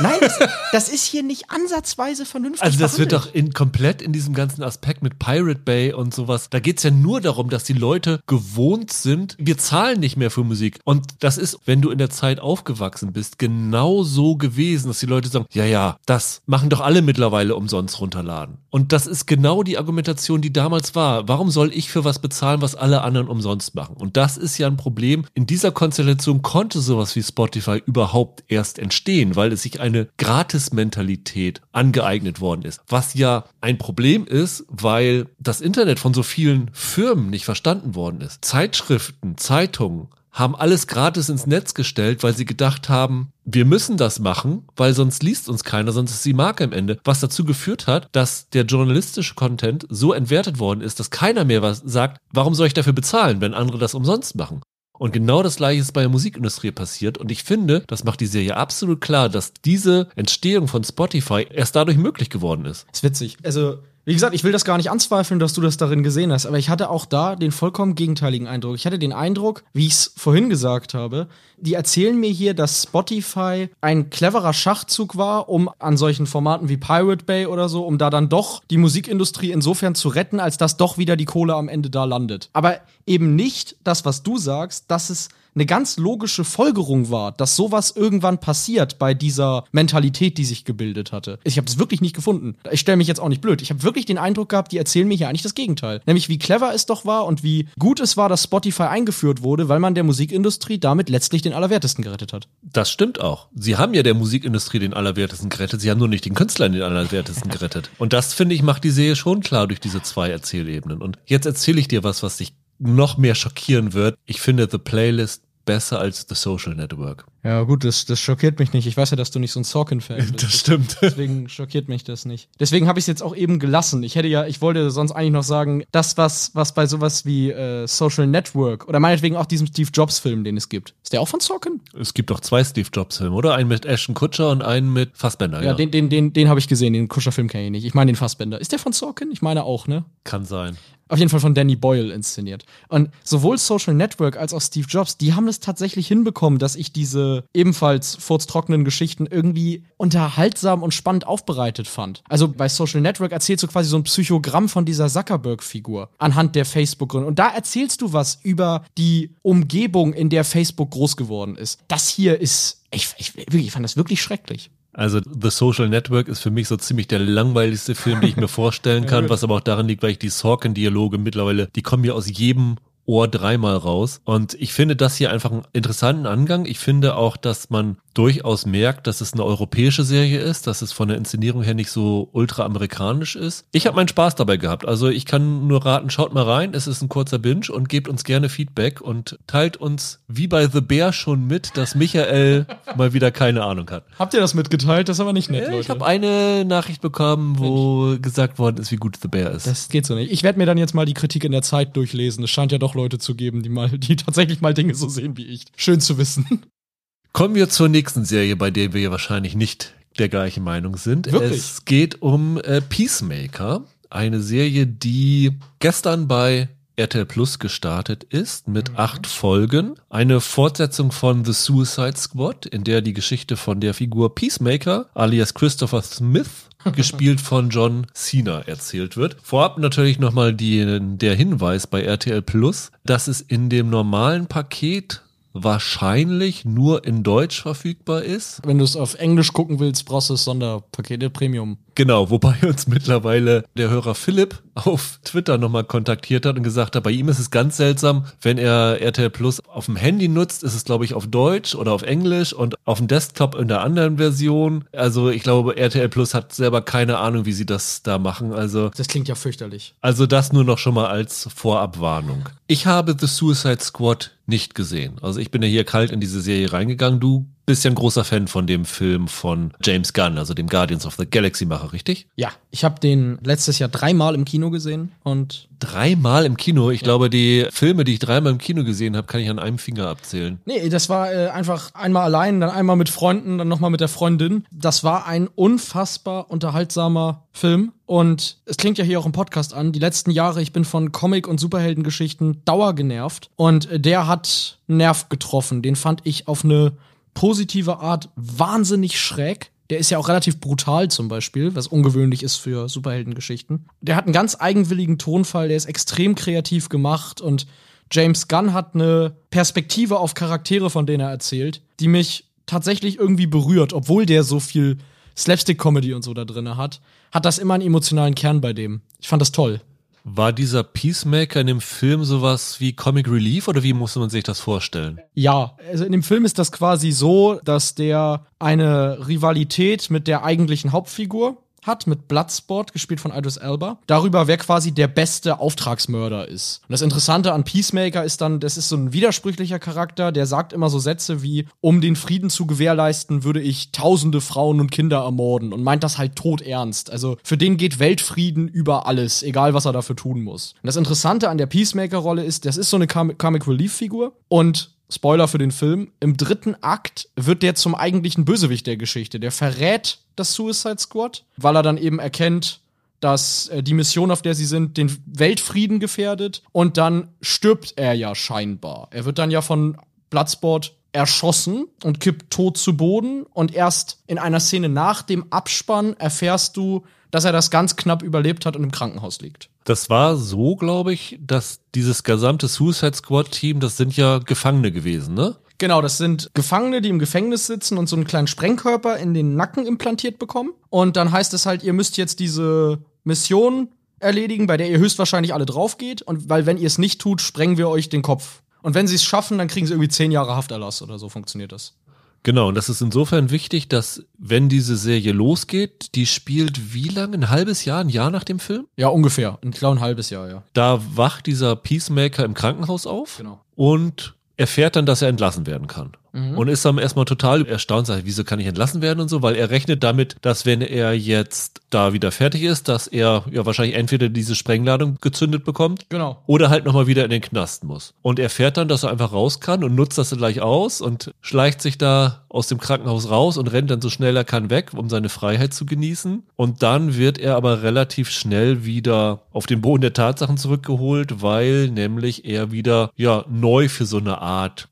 Nein, das, das ist hier nicht ansatzweise vernünftig. Also das wird behandelt. doch in, komplett in diesem ganzen Aspekt mit Pirate Bay und sowas. Da geht's ja nur darum, dass die Leute gewohnt sind, wir zahlen nicht mehr für Musik. Und das ist, wenn du in der Zeit aufgewachsen bist, genau so gewesen, dass die Leute sagen, ja, ja, das machen doch alle mittlerweile umsonst runterladen. Und das ist genau die Argumentation, die damals war. Warum soll ich für was bezahlen, was alle anderen umsonst machen? Und das ist ja ein Problem. In dieser Konstellation konnte sowas wie Spotify überhaupt erst entstehen, weil es sich eine Gratis-Mentalität angeeignet worden ist. Was ja ein Problem ist, weil das Internet von so vielen Firmen nicht verstanden worden ist. Zeitschriften, Zeitungen haben alles gratis ins Netz gestellt, weil sie gedacht haben, wir müssen das machen, weil sonst liest uns keiner, sonst ist die Marke am Ende. Was dazu geführt hat, dass der journalistische Content so entwertet worden ist, dass keiner mehr was sagt, warum soll ich dafür bezahlen, wenn andere das umsonst machen? Und genau das gleiche ist bei der Musikindustrie passiert. Und ich finde, das macht die Serie absolut klar, dass diese Entstehung von Spotify erst dadurch möglich geworden ist. ist witzig. Also, wie gesagt, ich will das gar nicht anzweifeln, dass du das darin gesehen hast, aber ich hatte auch da den vollkommen gegenteiligen Eindruck. Ich hatte den Eindruck, wie ich es vorhin gesagt habe, die erzählen mir hier, dass Spotify ein cleverer Schachzug war, um an solchen Formaten wie Pirate Bay oder so, um da dann doch die Musikindustrie insofern zu retten, als dass doch wieder die Kohle am Ende da landet. Aber eben nicht das, was du sagst, dass es eine ganz logische Folgerung war, dass sowas irgendwann passiert bei dieser Mentalität, die sich gebildet hatte. Ich habe das wirklich nicht gefunden. Ich stelle mich jetzt auch nicht blöd. Ich habe wirklich den Eindruck gehabt, die erzählen mir hier eigentlich das Gegenteil. Nämlich wie clever es doch war und wie gut es war, dass Spotify eingeführt wurde, weil man der Musikindustrie damit letztlich den Allerwertesten gerettet hat. Das stimmt auch. Sie haben ja der Musikindustrie den Allerwertesten gerettet. Sie haben nur nicht den Künstlern den Allerwertesten gerettet. Und das, finde ich, macht die Serie schon klar durch diese zwei Erzählebenen. Und jetzt erzähle ich dir was, was dich noch mehr schockieren wird. Ich finde The Playlist besser als The Social Network. Ja, gut, das, das schockiert mich nicht. Ich weiß ja, dass du nicht so ein Sorkin-Fan bist. stimmt. Deswegen schockiert mich das nicht. Deswegen habe ich es jetzt auch eben gelassen. Ich hätte ja, ich wollte sonst eigentlich noch sagen, das, was, was bei sowas wie äh, Social Network oder meinetwegen auch diesem Steve Jobs-Film, den es gibt. Ist der auch von Sorkin? Es gibt doch zwei Steve Jobs-Filme, oder? Einen mit Ashton Kutscher und einen mit Fassbender. Ja, den, den, den, den habe ich gesehen. Den Kutscher-Film kenne ich nicht. Ich meine den Fassbender. Ist der von Sorkin? Ich meine auch, ne? Kann sein. Auf jeden Fall von Danny Boyle inszeniert. Und sowohl Social Network als auch Steve Jobs, die haben es tatsächlich hinbekommen, dass ich diese ebenfalls furztrockenen Geschichten irgendwie unterhaltsam und spannend aufbereitet fand. Also bei Social Network erzählst du quasi so ein Psychogramm von dieser Zuckerberg-Figur anhand der Facebook-Gründe. Und da erzählst du was über die Umgebung, in der Facebook groß geworden ist. Das hier ist, ich, ich, ich fand das wirklich schrecklich. Also The Social Network ist für mich so ziemlich der langweiligste Film, den ich mir vorstellen kann, was aber auch daran liegt, weil ich die Sorkin-Dialoge mittlerweile, die kommen mir aus jedem Ohr dreimal raus. Und ich finde das hier einfach einen interessanten Angang. Ich finde auch, dass man durchaus merkt, dass es eine europäische Serie ist, dass es von der Inszenierung her nicht so ultra amerikanisch ist. Ich habe meinen Spaß dabei gehabt. Also ich kann nur raten, schaut mal rein. Es ist ein kurzer Binge und gebt uns gerne Feedback und teilt uns wie bei The Bear schon mit, dass Michael mal wieder keine Ahnung hat. Habt ihr das mitgeteilt? Das ist aber nicht nett, Ja, ich habe eine Nachricht bekommen, wo gesagt worden ist, wie gut The Bear ist. Das geht so nicht. Ich werde mir dann jetzt mal die Kritik in der Zeit durchlesen. Es scheint ja doch Leute zu geben, die mal, die tatsächlich mal Dinge so sehen wie ich. Schön zu wissen. Kommen wir zur nächsten Serie, bei der wir wahrscheinlich nicht der gleichen Meinung sind. Wirklich? Es geht um äh, Peacemaker, eine Serie, die gestern bei RTL Plus gestartet ist mit acht Folgen. Eine Fortsetzung von The Suicide Squad, in der die Geschichte von der Figur Peacemaker alias Christopher Smith gespielt von John Cena erzählt wird. Vorab natürlich nochmal der Hinweis bei RTL Plus, dass es in dem normalen Paket wahrscheinlich nur in Deutsch verfügbar ist. Wenn du es auf Englisch gucken willst, brauchst du das Sonderpaket, der Premium. Genau, wobei uns mittlerweile der Hörer Philipp auf Twitter nochmal kontaktiert hat und gesagt hat, bei ihm ist es ganz seltsam, wenn er RTL Plus auf dem Handy nutzt, ist es glaube ich auf Deutsch oder auf Englisch und auf dem Desktop in der anderen Version. Also ich glaube, RTL Plus hat selber keine Ahnung, wie sie das da machen. Also, Das klingt ja fürchterlich. also das nur noch schon mal als Vorabwarnung. Ich habe The Suicide Squad nicht gesehen. Also ich bin ja hier kalt in diese Serie reingegangen. Du bist ja ein großer Fan von dem Film von James Gunn, also dem Guardians of the Galaxy Macher, richtig? Ja, ich habe den letztes Jahr dreimal im Kino gesehen und Dreimal im Kino. Ich glaube, die Filme, die ich dreimal im Kino gesehen habe, kann ich an einem Finger abzählen. Nee, das war äh, einfach einmal allein, dann einmal mit Freunden, dann nochmal mit der Freundin. Das war ein unfassbar unterhaltsamer Film. Und es klingt ja hier auch im Podcast an. Die letzten Jahre, ich bin von Comic- und Superheldengeschichten dauer genervt. Und der hat einen Nerv getroffen. Den fand ich auf eine positive Art wahnsinnig schräg. Der ist ja auch relativ brutal zum Beispiel, was ungewöhnlich ist für Superheldengeschichten. Der hat einen ganz eigenwilligen Tonfall, der ist extrem kreativ gemacht und James Gunn hat eine Perspektive auf Charaktere, von denen er erzählt, die mich tatsächlich irgendwie berührt, obwohl der so viel Slapstick-Comedy und so da drin hat, hat das immer einen emotionalen Kern bei dem. Ich fand das toll. War dieser Peacemaker in dem Film sowas wie Comic Relief oder wie muss man sich das vorstellen? Ja, also in dem Film ist das quasi so, dass der eine Rivalität mit der eigentlichen Hauptfigur hat mit Bloodsport, gespielt von Idris Elba, darüber, wer quasi der beste Auftragsmörder ist. Und das Interessante an Peacemaker ist dann, das ist so ein widersprüchlicher Charakter, der sagt immer so Sätze wie, um den Frieden zu gewährleisten, würde ich tausende Frauen und Kinder ermorden und meint das halt todernst. Also für den geht Weltfrieden über alles, egal was er dafür tun muss. Und das Interessante an der Peacemaker-Rolle ist, das ist so eine Comic Relief-Figur und Spoiler für den Film, im dritten Akt wird der zum eigentlichen Bösewicht der Geschichte. Der verrät das Suicide Squad, weil er dann eben erkennt, dass äh, die Mission, auf der sie sind, den Weltfrieden gefährdet. Und dann stirbt er ja scheinbar. Er wird dann ja von Bloodsport erschossen und kippt tot zu Boden. Und erst in einer Szene nach dem Abspann erfährst du, dass er das ganz knapp überlebt hat und im Krankenhaus liegt. Das war so, glaube ich, dass dieses gesamte Suicide Squad Team, das sind ja Gefangene gewesen, ne? Genau, das sind Gefangene, die im Gefängnis sitzen und so einen kleinen Sprengkörper in den Nacken implantiert bekommen. Und dann heißt es halt, ihr müsst jetzt diese Mission erledigen, bei der ihr höchstwahrscheinlich alle drauf geht. Und weil, wenn ihr es nicht tut, sprengen wir euch den Kopf. Und wenn sie es schaffen, dann kriegen sie irgendwie zehn Jahre Hafterlass oder so funktioniert das. Genau, und das ist insofern wichtig, dass wenn diese Serie losgeht, die spielt wie lange? Ein halbes Jahr, ein Jahr nach dem Film? Ja, ungefähr. Ich glaube, ein halbes Jahr, ja. Da wacht dieser Peacemaker im Krankenhaus auf Genau. und erfährt dann, dass er entlassen werden kann. Mhm. Und ist dann erstmal total erstaunt, sagt, wieso kann ich entlassen werden und so, weil er rechnet damit, dass wenn er jetzt da wieder fertig ist, dass er ja wahrscheinlich entweder diese Sprengladung gezündet bekommt Genau. oder halt nochmal wieder in den Knast muss. Und er fährt dann, dass er einfach raus kann und nutzt das dann gleich aus und schleicht sich da aus dem Krankenhaus raus und rennt dann so schnell er kann weg, um seine Freiheit zu genießen. Und dann wird er aber relativ schnell wieder auf den Boden der Tatsachen zurückgeholt, weil nämlich er wieder ja neu für so eine Art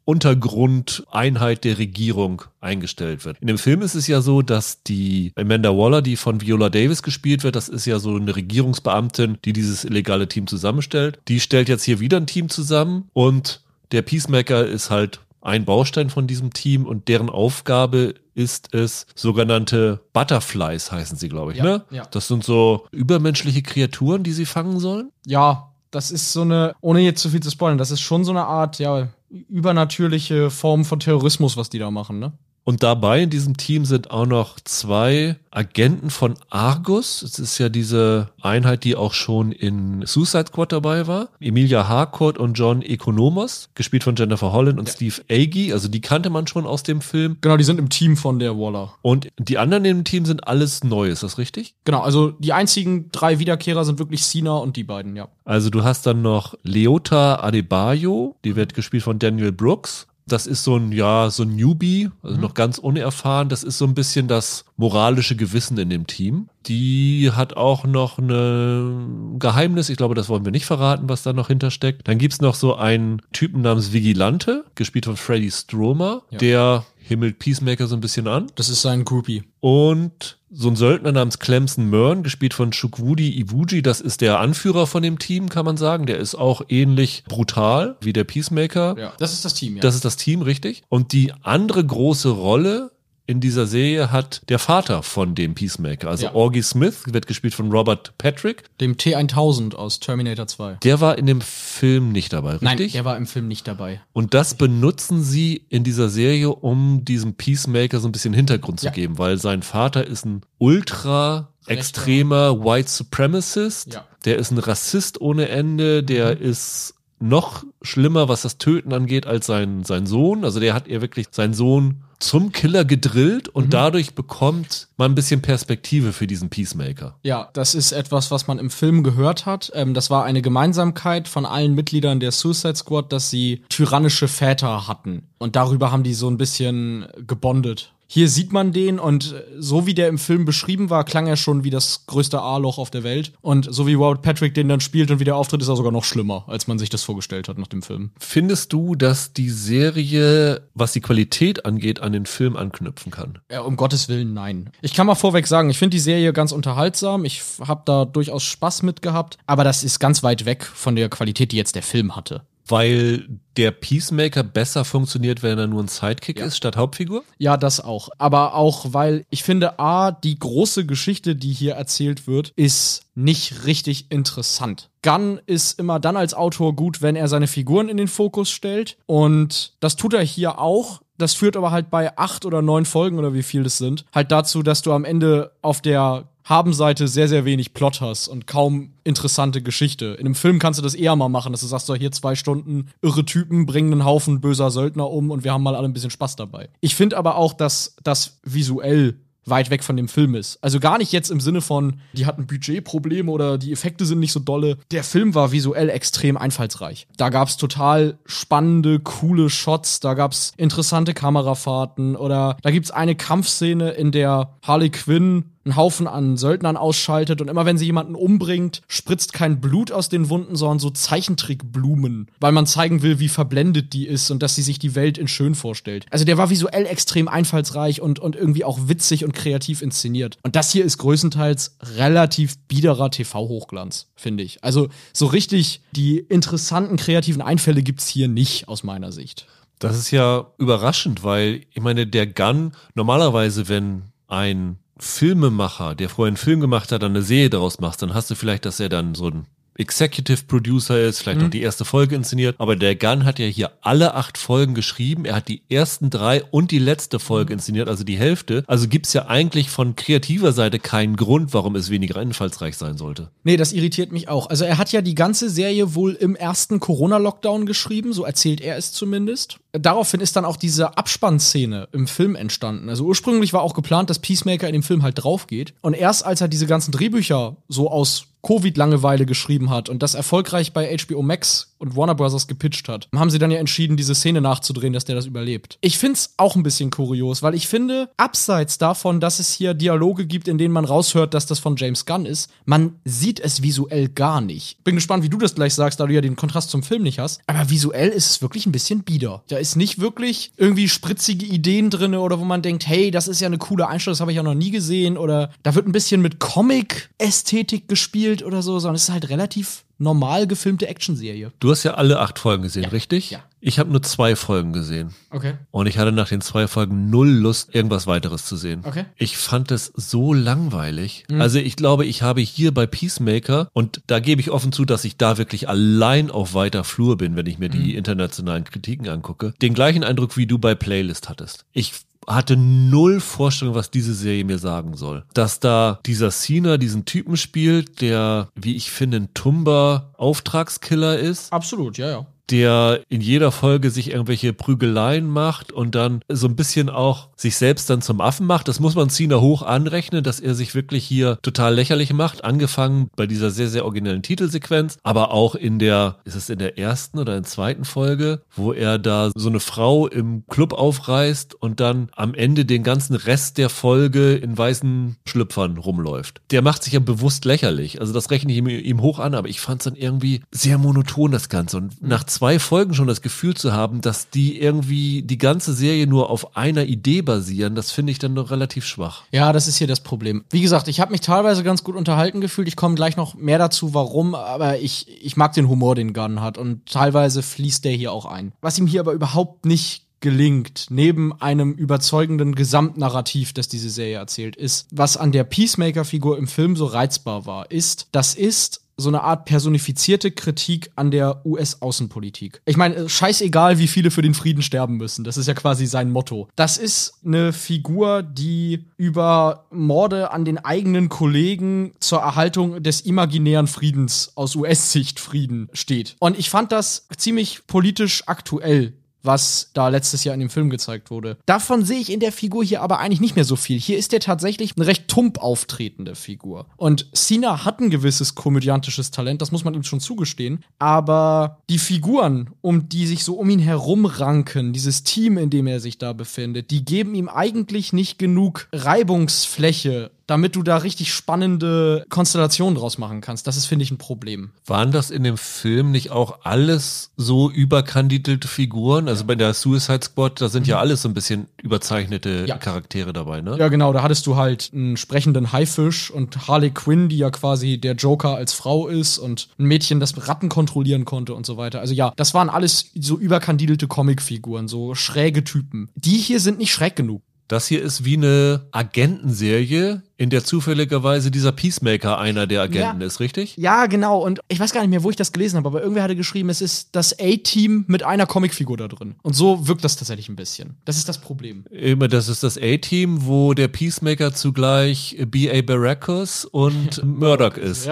Untergrundeinheit der Regierung eingestellt wird. In dem Film ist es ja so, dass die Amanda Waller, die von Viola Davis gespielt wird, das ist ja so eine Regierungsbeamtin, die dieses illegale Team zusammenstellt. Die stellt jetzt hier wieder ein Team zusammen und der Peacemaker ist halt ein Baustein von diesem Team und deren Aufgabe ist es, sogenannte Butterflies heißen sie, glaube ich, Ja, ne? ja. Das sind so übermenschliche Kreaturen, die sie fangen sollen. Ja, das ist so eine, ohne jetzt zu viel zu spoilern, das ist schon so eine Art, ja, übernatürliche Form von Terrorismus, was die da machen, ne? Und dabei in diesem Team sind auch noch zwei Agenten von Argus. Es ist ja diese Einheit, die auch schon in Suicide Squad dabei war. Emilia Harcourt und John Economos, gespielt von Jennifer Holland und Ja. Steve Agee. Also die kannte man schon aus dem Film. Genau, die sind im Team von der Waller. Und die anderen im Team sind alles neu, ist das richtig? Genau, also die einzigen drei Wiederkehrer sind wirklich Sina und die beiden, ja. Also du hast dann noch Leota Adebayo, die wird gespielt von Daniel Brooks. Das ist so ein, ja, so ein Newbie, also noch ganz unerfahren. Das ist so ein bisschen das moralische Gewissen in dem Team. Die hat auch noch ein Geheimnis, ich glaube, das wollen wir nicht verraten, was da noch hintersteckt. Dann gibt's noch so einen Typen namens Vigilante, gespielt von Freddy Stromer, Ja. der himmelt Peacemaker so ein bisschen an. Das ist sein Groupie. Und so ein Söldner namens Clemson Mern, gespielt von Chukwudi Iwuji, das ist der Anführer von dem Team, kann man sagen. Der ist auch ähnlich brutal wie der Peacemaker. Ja. Das ist das Team, ja. Das ist das Team, richtig. Und die andere große Rolle in dieser Serie hat der Vater von dem Peacemaker. Also Ja. Augie Smith wird gespielt von Robert Patrick. Dem T1000 aus Terminator 2. Der war in dem Film nicht dabei, richtig? Nein, der war im Film nicht dabei. Und das benutzen sie in dieser Serie, um diesem Peacemaker so ein bisschen Hintergrund zu Ja. geben, weil sein Vater ist ein ultra extremer White Supremacist. Ja. Der ist ein Rassist ohne Ende. Der Mhm. ist noch schlimmer, was das Töten angeht, als sein, sein Sohn. Also der hat ihr wirklich seinen Sohn zum Killer gedrillt und Mhm. dadurch bekommt man ein bisschen Perspektive für diesen Peacemaker. Ja, das ist etwas, was man im Film gehört hat. Ähm, das war eine Gemeinsamkeit von allen Mitgliedern der Suicide Squad, dass sie tyrannische Väter hatten. Und darüber haben die so ein bisschen gebondet. Hier sieht man den und so wie der im Film beschrieben war, klang er schon wie das größte A-Loch auf der Welt. Und so wie Robert Patrick den dann spielt und wie der auftritt, ist er sogar noch schlimmer, als man sich das vorgestellt hat nach dem Film. Findest du, dass die Serie, was die Qualität angeht, an den Film anknüpfen kann. Ja, um Gottes Willen, nein. Ich kann mal vorweg sagen, ich finde die Serie ganz unterhaltsam. Ich habe da durchaus Spaß mit gehabt. Aber das ist ganz weit weg von der Qualität, die jetzt der Film hatte. Weil der Peacemaker besser funktioniert, wenn er nur ein Sidekick Ja. ist statt Hauptfigur? Ja, das auch. Aber auch, weil ich finde, A, die große Geschichte, die hier erzählt wird, ist nicht richtig interessant. Gunn ist immer dann als Autor gut, wenn er seine Figuren in den Fokus stellt. Und das tut er hier auch. Das führt aber halt bei acht oder neun Folgen oder wie viel das sind, halt dazu, dass du am Ende auf der Habenseite sehr, sehr wenig Plot hast und kaum interessante Geschichte. In einem Film kannst du das eher mal machen, dass du sagst, so hier zwei Stunden irre Typen bringen einen Haufen böser Söldner um und wir haben mal alle ein bisschen Spaß dabei. Ich finde aber auch, dass das visuell weit weg von dem Film ist. Also gar nicht jetzt im Sinne von, die hatten Budgetprobleme oder die Effekte sind nicht so dolle. Der Film war visuell extrem einfallsreich. Da gab's total spannende, coole Shots, da gab's interessante Kamerafahrten oder da gibt's eine Kampfszene, in der Harley Quinn einen Haufen an Söldnern ausschaltet und immer wenn sie jemanden umbringt, spritzt kein Blut aus den Wunden, sondern so Zeichentrickblumen, weil man zeigen will, wie verblendet die ist und dass sie sich die Welt in schön vorstellt. Also der war visuell extrem einfallsreich und, und irgendwie auch witzig und kreativ inszeniert. Und das hier ist größtenteils relativ biederer TV-Hochglanz, finde ich. Also so richtig die interessanten kreativen Einfälle gibt's hier nicht aus meiner Sicht. Das ist ja überraschend, weil ich meine, der Gun, normalerweise, wenn ein Filmemacher, der vorher einen Film gemacht hat, dann eine Serie daraus macht, dann hast du vielleicht, dass er dann so ein Executive Producer ist, vielleicht noch die erste Folge inszeniert. Aber der Gunn hat ja hier alle acht Folgen geschrieben. Er hat die ersten drei und die letzte Folge inszeniert, also die Hälfte. Also gibt's ja eigentlich von kreativer Seite keinen Grund, warum es weniger einfallsreich sein sollte. Nee, das irritiert mich auch. Also er hat ja die ganze Serie wohl im ersten Corona-Lockdown geschrieben, so erzählt er es zumindest. Daraufhin ist dann auch diese Abspannszene im Film entstanden. Also ursprünglich war auch geplant, dass Peacemaker in dem Film halt drauf geht. Und erst als er diese ganzen Drehbücher so aus Covid-Langeweile geschrieben hat und das erfolgreich bei HBO Max und Warner Bros. gepitcht hat, haben sie dann ja entschieden, diese Szene nachzudrehen, dass der das überlebt. Ich find's auch ein bisschen kurios, weil ich finde, abseits davon, dass es hier Dialoge gibt, in denen man raushört, dass das von James Gunn ist, man sieht es visuell gar nicht. Bin gespannt, wie du das gleich sagst, da du ja den Kontrast zum Film nicht hast. Aber visuell ist es wirklich ein bisschen bieder. Da ist nicht wirklich irgendwie spritzige Ideen drin oder wo man denkt, hey, das ist ja eine coole Einstellung, das habe ich ja noch nie gesehen. Oder da wird ein bisschen mit Comic-Ästhetik gespielt oder so, sondern es ist halt relativ normal gefilmte Actionserie. Du hast ja alle acht Folgen gesehen, richtig? ja. Ich habe nur zwei Folgen gesehen. Okay. Und ich hatte nach den zwei Folgen null Lust, irgendwas weiteres zu sehen. Okay. Ich fand es so langweilig. Also ich glaube, ich habe hier bei Peacemaker, und da gebe ich offen zu, dass ich da wirklich allein auf weiter Flur bin, wenn ich mir die internationalen Kritiken angucke, den gleichen Eindruck, wie du bei Playlist hattest. Ich hatte null Vorstellung, was diese Serie mir sagen soll. Dass da dieser Cena diesen Typen spielt, der, wie ich finde, ein Tumba Auftragskiller ist Absolut, ja, ja. Der in jeder Folge sich irgendwelche Prügeleien macht und dann so ein bisschen auch sich selbst dann zum Affen macht. Das muss man Cena hoch anrechnen, dass er sich wirklich hier total lächerlich macht. Angefangen bei dieser sehr, sehr originellen Titelsequenz, aber auch in der, ist es in der ersten oder in der zweiten Folge, wo er da so eine Frau im Club aufreißt und dann am Ende den ganzen Rest der Folge in weißen Schlüpfern rumläuft. Der macht sich ja bewusst lächerlich. Also das rechne ich ihm, hoch an, aber ich fand es dann irgendwie sehr monoton, das Ganze. Und nach Folgen schon das Gefühl zu haben, dass die irgendwie die ganze Serie nur auf einer Idee basieren, das finde ich dann noch relativ schwach. Ja, das ist hier das Problem. Wie gesagt, ich habe mich teilweise ganz gut unterhalten gefühlt. Ich komme gleich noch mehr dazu, warum, aber ich, ich mag den Humor, den Gunn hat und teilweise fließt der hier auch ein. Was ihm hier aber überhaupt nicht gelingt, neben einem überzeugenden Gesamtnarrativ, das diese Serie erzählt, ist, was an der Peacemaker-Figur im Film so reizbar war, ist, das ist so eine Art personifizierte Kritik an der US-Außenpolitik. Ich meine, äh, scheißegal, wie viele für den Frieden sterben müssen. Das ist ja quasi sein Motto. Das ist eine Figur, die über Morde an den eigenen Kollegen zur Erhaltung des imaginären Friedens aus US-Sicht Frieden steht. Und ich fand das ziemlich politisch aktuell was da letztes Jahr in dem Film gezeigt wurde. Davon sehe ich in der Figur hier aber eigentlich nicht mehr so viel. Hier ist er tatsächlich eine recht tump auftretende Figur. Und Cena hat ein gewisses komödiantisches Talent, das muss man ihm schon zugestehen. Aber die Figuren, um die sich so um ihn herum ranken, dieses Team, in dem er sich da befindet, die geben ihm eigentlich nicht genug Reibungsfläche damit du da richtig spannende Konstellationen draus machen kannst. Das ist, finde ich, ein Problem. Waren das in dem Film nicht auch alles so überkandidelte Figuren? Also bei der Suicide Squad, da sind ja alles so ein bisschen überzeichnete Ja. Charaktere dabei, ne? Ja, genau, da hattest du halt einen sprechenden Haifisch und Harley Quinn, die ja quasi der Joker als Frau ist und ein Mädchen, das Ratten kontrollieren konnte und so weiter. Also ja, das waren alles so überkandidelte Comicfiguren, so schräge Typen. Die hier sind nicht schräg genug. Das hier ist wie eine Agentenserie, in der zufälligerweise dieser Peacemaker einer der Agenten Ja. ist, richtig? Ja, genau. Und ich weiß gar nicht mehr, wo ich das gelesen habe, aber irgendwer hatte geschrieben, es ist das A-Team mit einer Comicfigur da drin. Und so wirkt das tatsächlich ein bisschen. Das ist das Problem. Immer, das ist das A-Team, wo der Peacemaker zugleich B.A. Baracus und Murdoch ist.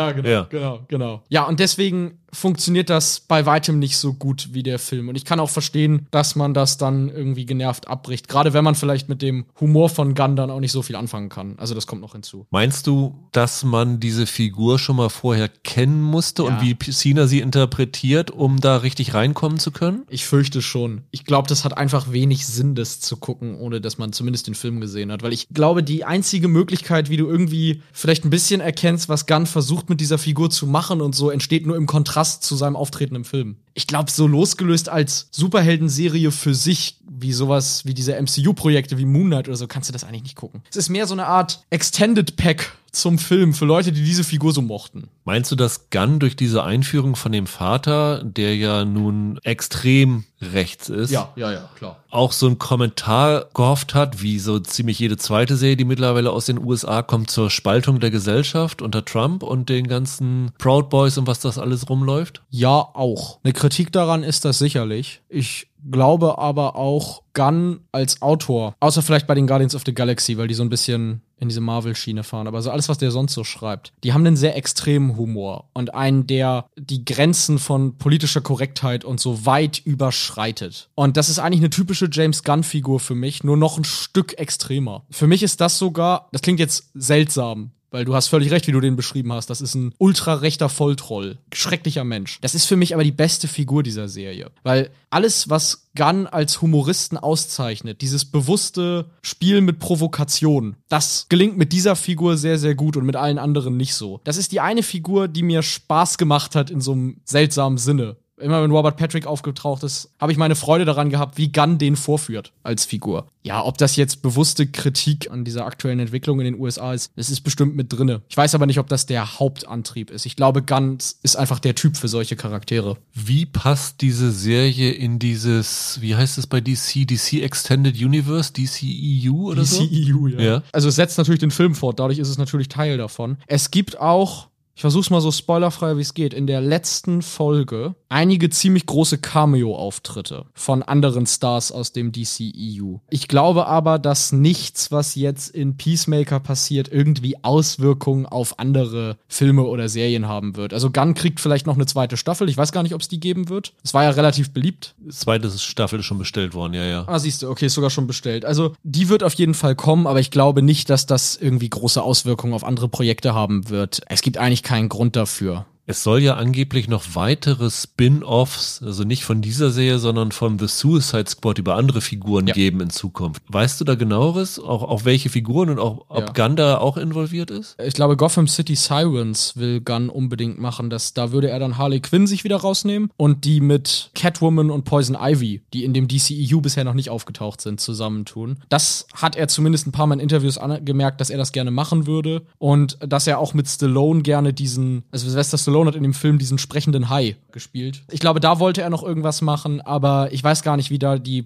genau, genau. Ja, und deswegen funktioniert das bei weitem nicht so gut wie der Film. Und ich kann auch verstehen, dass man das dann irgendwie genervt abbricht. Gerade wenn man vielleicht mit dem Humor von Gunn dann auch nicht so viel anfangen kann. Also das kommt noch hinzu. Meinst du, dass man diese Figur schon mal vorher kennen musste Ja. und wie Cena sie interpretiert, um da richtig reinkommen zu können? Ich fürchte schon. Ich glaube, das hat einfach wenig Sinn, das zu gucken, ohne dass man zumindest den Film gesehen hat. Weil ich glaube, die einzige Möglichkeit, wie du irgendwie vielleicht ein bisschen erkennst, was Gunn versucht mit dieser Figur zu machen und so, entsteht nur im Kontrast zu seinem Auftreten im Film. Ich glaube, so losgelöst als Superheldenserie für sich, wie sowas wie diese MCU-Projekte wie Moon Knight oder so, kannst du das eigentlich nicht gucken. Es ist mehr so eine Art Extended Pack zum Film für Leute, die diese Figur so mochten. Meinst du, dass Gunn durch diese Einführung von dem Vater, der ja nun extrem rechts ist, ja, ja, klar. auch so einen Kommentar gehofft hat, wie so ziemlich jede zweite Serie, die mittlerweile aus den USA kommt, zur Spaltung der Gesellschaft unter Trump und den ganzen Proud Boys und was das alles rumläuft? Ja, auch. Eine Kritik daran ist das sicherlich. Ich glaube aber auch Gunn als Autor, außer vielleicht bei den Guardians of the Galaxy, weil die so ein bisschen in diese Marvel-Schiene fahren, aber so alles, was der sonst so schreibt, die haben einen sehr extremen Humor und einen, der die Grenzen von politischer Korrektheit und so weit überschreitet. Und das ist eigentlich eine typische James Gunn-Figur für mich, nur noch ein Stück extremer. Für mich ist das sogar, das klingt jetzt seltsam, weil du hast völlig recht, wie du den beschrieben hast. Das ist ein ultrarechter Volltroll. Schrecklicher Mensch. Das ist für mich aber die beste Figur dieser Serie. Weil alles, was Gunn als Humoristen auszeichnet, dieses bewusste Spiel mit Provokation, das gelingt mit dieser Figur sehr, sehr gut und mit allen anderen nicht so. Das ist die eine Figur, die mir Spaß gemacht hat in so einem seltsamen Sinne. Immer wenn Robert Patrick aufgetaucht ist, habe ich meine Freude daran gehabt, wie Gunn den vorführt als Figur. Ja, ob das jetzt bewusste Kritik an dieser aktuellen Entwicklung in den USA ist, das ist bestimmt mit drinne. Ich weiß aber nicht, ob das der Hauptantrieb ist. Ich glaube, Gunn ist einfach der Typ für solche Charaktere. Wie passt diese Serie in dieses, wie heißt es bei DC, DC Extended Universe, DCEU oder so? DCEU, ja. Ja. Also es setzt natürlich den Film fort, dadurch ist es natürlich Teil davon. Es gibt auch, ich versuch's mal so spoilerfrei wie es geht, in der letzten Folge einige ziemlich große Cameo-Auftritte von anderen Stars aus dem DCEU. Ich glaube aber, dass nichts, was jetzt in Peacemaker passiert, irgendwie Auswirkungen auf andere Filme oder Serien haben wird. Also Gunn kriegt vielleicht noch eine zweite Staffel. Ich weiß gar nicht, ob es die geben wird. Es war ja relativ beliebt. Zweite Staffel ist schon bestellt worden, ja, ja. Ah, siehst du, okay, ist sogar schon bestellt. Also, die wird auf jeden Fall kommen, aber ich glaube nicht, dass das irgendwie große Auswirkungen auf andere Projekte haben wird. Es gibt eigentlich keinen Grund dafür. Es soll ja angeblich noch weitere Spin-offs, also nicht von dieser Serie, sondern von The Suicide Squad über andere Figuren Ja. geben in Zukunft. Weißt du da genaueres? Auch, auch welche Figuren und auch, ob Ja. Gunn da auch involviert ist? Ich glaube, Gotham City Sirens will Gunn unbedingt machen. Das, da würde er dann Harley Quinn sich wieder rausnehmen und die mit Catwoman und Poison Ivy, die in dem DCEU bisher noch nicht aufgetaucht sind, zusammentun. Das hat er zumindest ein paar Mal in Interviews angemerkt, dass er das gerne machen würde und dass er auch mit Stallone gerne diesen, also Sylvester Stallone hat in dem Film diesen sprechenden Hai gespielt. Ich glaube, da wollte er noch irgendwas machen, aber ich weiß gar nicht, wie da die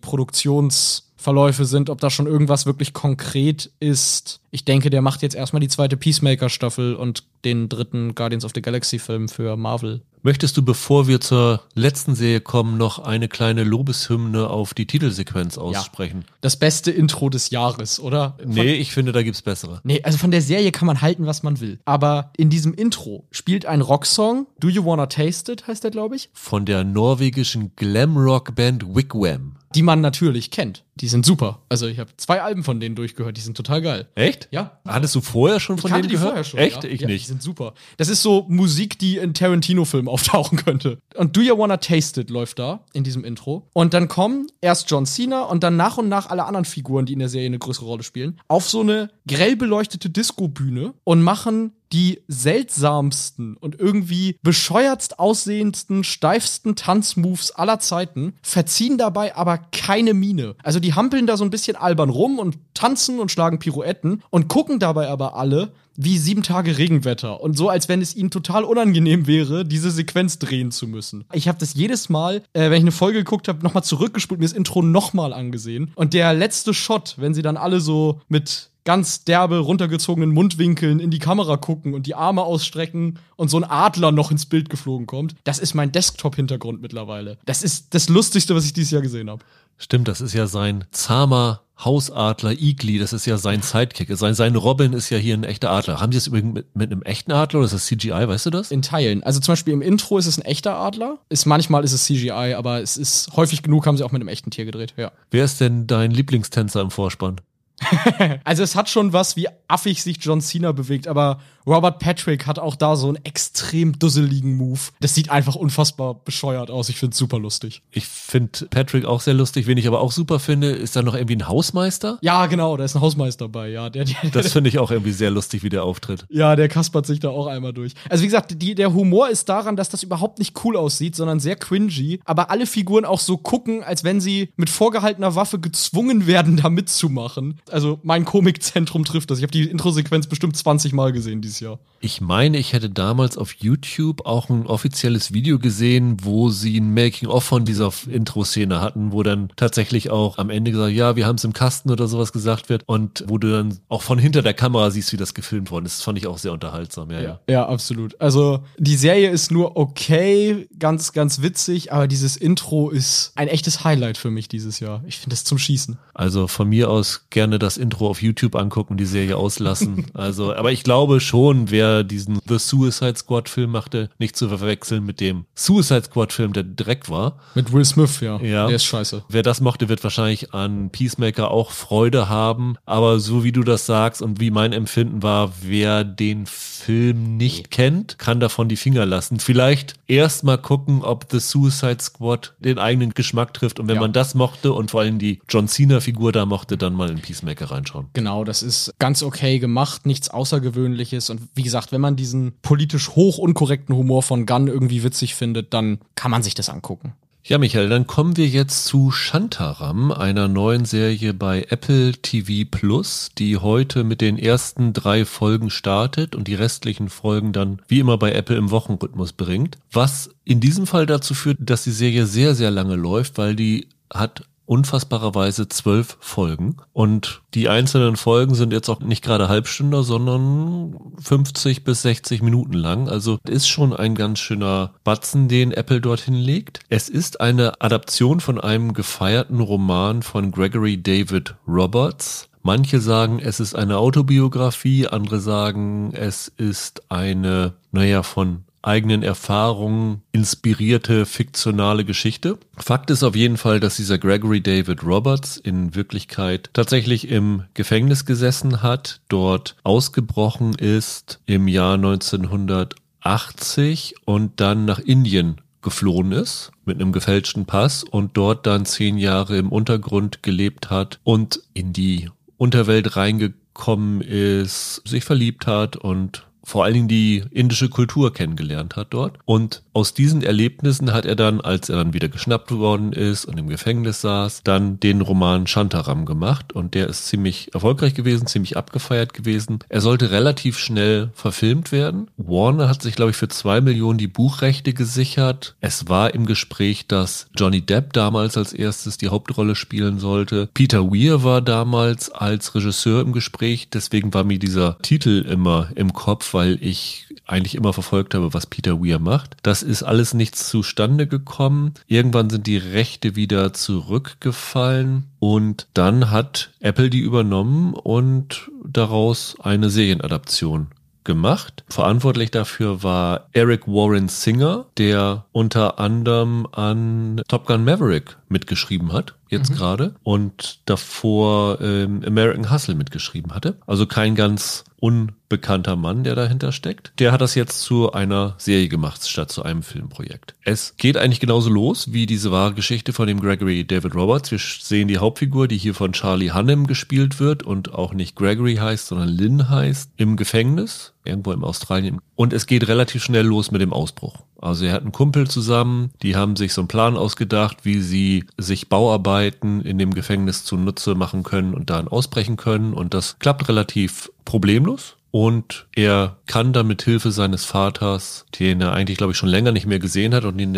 Produktionsverläufe sind, ob da schon irgendwas wirklich konkret ist. Ich denke, der macht jetzt erstmal die zweite Peacemaker-Staffel und den dritten Guardians of the Galaxy-Film für Marvel. Möchtest du, bevor wir zur letzten Serie kommen, noch eine kleine Lobeshymne auf die Titelsequenz aussprechen? Das beste Intro des Jahres, oder? Nee, ich finde, da gibt's bessere. Nee, also von der Serie kann man halten, was man will. Aber in diesem Intro spielt ein Rocksong. Do You Wanna Taste It heißt der, glaube ich. Von der norwegischen Glamrock-Band Wigwam. Die man natürlich kennt. Die sind super. Also ich habe zwei Alben von denen durchgehört. Die sind total geil. Echt? Ja. Hattest du vorher schon Ich von kannte denen die gehört? vorher schon. Echt? Ja. Ich ja, Die nicht. sind super. Das ist so Musik, die in Tarantino-Filmen auftauchen könnte. Und Do You Wanna Taste It läuft da in diesem Intro. Und dann kommen erst John Cena und dann nach und nach alle anderen Figuren, die in der Serie eine größere Rolle spielen, auf so eine grell beleuchtete Disco-Bühne und machen die seltsamsten und irgendwie bescheuertst aussehendsten, steifsten Tanzmoves aller Zeiten, verziehen dabei aber keine Miene. Also die hampeln da so ein bisschen albern rum und tanzen und schlagen Pirouetten und gucken dabei aber alle wie sieben Tage Regenwetter und so, als wenn es ihnen total unangenehm wäre, diese Sequenz drehen zu müssen. Ich habe das jedes Mal, äh, wenn ich eine Folge geguckt habe, nochmal zurückgespult, mir das Intro nochmal angesehen. Und der letzte Shot, wenn sie dann alle so mit ganz derbe runtergezogenen Mundwinkeln in die Kamera gucken und die Arme ausstrecken und so ein Adler noch ins Bild geflogen kommt. Das ist mein Desktop-Hintergrund mittlerweile. Das ist das Lustigste, was ich dieses Jahr gesehen habe. Stimmt, das ist ja sein zahmer Hausadler Igli, das ist ja sein Sidekick. Sein, sein Robin ist ja hier ein echter Adler. Haben die das übrigens mit, mit einem echten Adler oder ist das CGI, weißt du das? In Teilen. Also zum Beispiel im Intro ist es ein echter Adler. Ist, manchmal ist es CGI, aber es ist häufig genug, haben sie auch mit einem echten Tier gedreht, ja. Wer ist denn dein Lieblingstänzer im Vorspann? also es hat schon was, wie affig sich John Cena bewegt, aber Robert Patrick hat auch da so einen extrem dusseligen Move. Das sieht einfach unfassbar bescheuert aus. Ich finde es super lustig. Ich finde Patrick auch sehr lustig. Wen ich aber auch super finde, ist da noch irgendwie ein Hausmeister? Ja, genau, da ist ein Hausmeister bei, ja. Der, der, das finde ich auch irgendwie sehr lustig, wie der auftritt. Ja, der kaspert sich da auch einmal durch. Also wie gesagt, die, der Humor ist daran, dass das überhaupt nicht cool aussieht, sondern sehr cringy. Aber alle Figuren auch so gucken, als wenn sie mit vorgehaltener Waffe gezwungen werden, da mitzumachen. Also mein Komikzentrum trifft das. Ich habe die Introsequenz bestimmt 20 Mal gesehen dieses Jahr. Ich meine, ich hätte damals auf YouTube auch ein offizielles Video gesehen, wo sie ein Making-of von dieser Intro-Szene hatten, wo dann tatsächlich auch am Ende gesagt, ja, wir haben es im Kasten oder sowas gesagt wird und wo du dann auch von hinter der Kamera siehst, wie das gefilmt worden ist. Das fand ich auch sehr unterhaltsam, ja, ja. Ja, absolut. Also die Serie ist nur okay, ganz, ganz witzig, aber dieses Intro ist ein echtes Highlight für mich dieses Jahr. Ich finde es zum Schießen. Also von mir aus gerne das Intro auf YouTube angucken, die Serie auslassen. also, aber ich glaube schon, wer diesen The Suicide Squad Film machte, nicht zu verwechseln mit dem Suicide Squad Film, der direkt war. Mit Will Smith, ja. ja. Der ist scheiße. Wer das mochte, wird wahrscheinlich an Peacemaker auch Freude haben. Aber so wie du das sagst und wie mein Empfinden war, wer den Film nicht kennt, kann davon die Finger lassen. Vielleicht erst mal gucken, ob The Suicide Squad den eigenen Geschmack trifft. Und wenn ja. man das mochte und vor allem die John Cena-Figur da mochte, dann mal in Peacemaker reinschauen. Genau, das ist ganz okay gemacht, nichts Außergewöhnliches. Und wie gesagt, wenn man diesen politisch hoch unkorrekten Humor von Gunn irgendwie witzig findet, dann kann man sich das angucken. Ja, Michael, dann kommen wir jetzt zu Shantaram, einer neuen Serie bei Apple TV Plus, die heute mit den ersten drei Folgen startet und die restlichen Folgen dann wie immer bei Apple im Wochenrhythmus bringt. Was in diesem Fall dazu führt, dass die Serie sehr, sehr lange läuft, weil die hat unfassbarerweise zwölf Folgen. Und die einzelnen Folgen sind jetzt auch nicht gerade Halbstünder, sondern 50 bis 60 Minuten lang. Also ist schon ein ganz schöner Batzen, den Apple dorthin legt. Es ist eine Adaption von einem gefeierten Roman von Gregory David Roberts. Manche sagen, es ist eine Autobiografie, andere sagen, es ist eine, naja, von eigenen Erfahrungen inspirierte fiktionale Geschichte. Fakt ist auf jeden Fall, dass dieser Gregory David Roberts in Wirklichkeit tatsächlich im Gefängnis gesessen hat, dort ausgebrochen ist im Jahr 1980 und dann nach Indien geflohen ist mit einem gefälschten Pass und dort dann zehn Jahre im Untergrund gelebt hat und in die Unterwelt reingekommen ist, sich verliebt hat und vor allen Dingen die indische Kultur kennengelernt hat dort. Und aus diesen Erlebnissen hat er dann, als er dann wieder geschnappt worden ist und im Gefängnis saß, dann den Roman Shantaram gemacht und der ist ziemlich erfolgreich gewesen, ziemlich abgefeiert gewesen. Er sollte relativ schnell verfilmt werden. Warner hat sich, glaube ich, für zwei Millionen die Buchrechte gesichert. Es war im Gespräch, dass Johnny Depp damals als erstes die Hauptrolle spielen sollte. Peter Weir war damals als Regisseur im Gespräch, deswegen war mir dieser Titel immer im Kopf, weil ich eigentlich immer verfolgt habe, was Peter Weir macht. Das ist alles nichts zustande gekommen. Irgendwann sind die Rechte wieder zurückgefallen und dann hat Apple die übernommen und daraus eine Serienadaption gemacht. Verantwortlich dafür war Eric Warren Singer, der unter anderem an Top Gun Maverick mitgeschrieben hat, jetzt gerade, und davor ähm, American Hustle mitgeschrieben hatte. Also kein ganz unbekannter Mann, der dahinter steckt. Der hat das jetzt zu einer Serie gemacht, statt zu einem Filmprojekt. Es geht eigentlich genauso los wie diese wahre Geschichte von dem Gregory David Roberts. Wir sehen die Hauptfigur, die hier von Charlie Hunnam gespielt wird und auch nicht Gregory heißt, sondern Lynn heißt, im Gefängnis, irgendwo im Australien. Und es geht relativ schnell los mit dem Ausbruch. Also er hat einen Kumpel zusammen, die haben sich so einen Plan ausgedacht, wie sie sich Bauarbeiten in dem Gefängnis zunutze machen können und dann ausbrechen können. Und das klappt relativ problemlos. Und er kann dann mit Hilfe seines Vaters, den er eigentlich, glaube ich, schon länger nicht mehr gesehen hat und den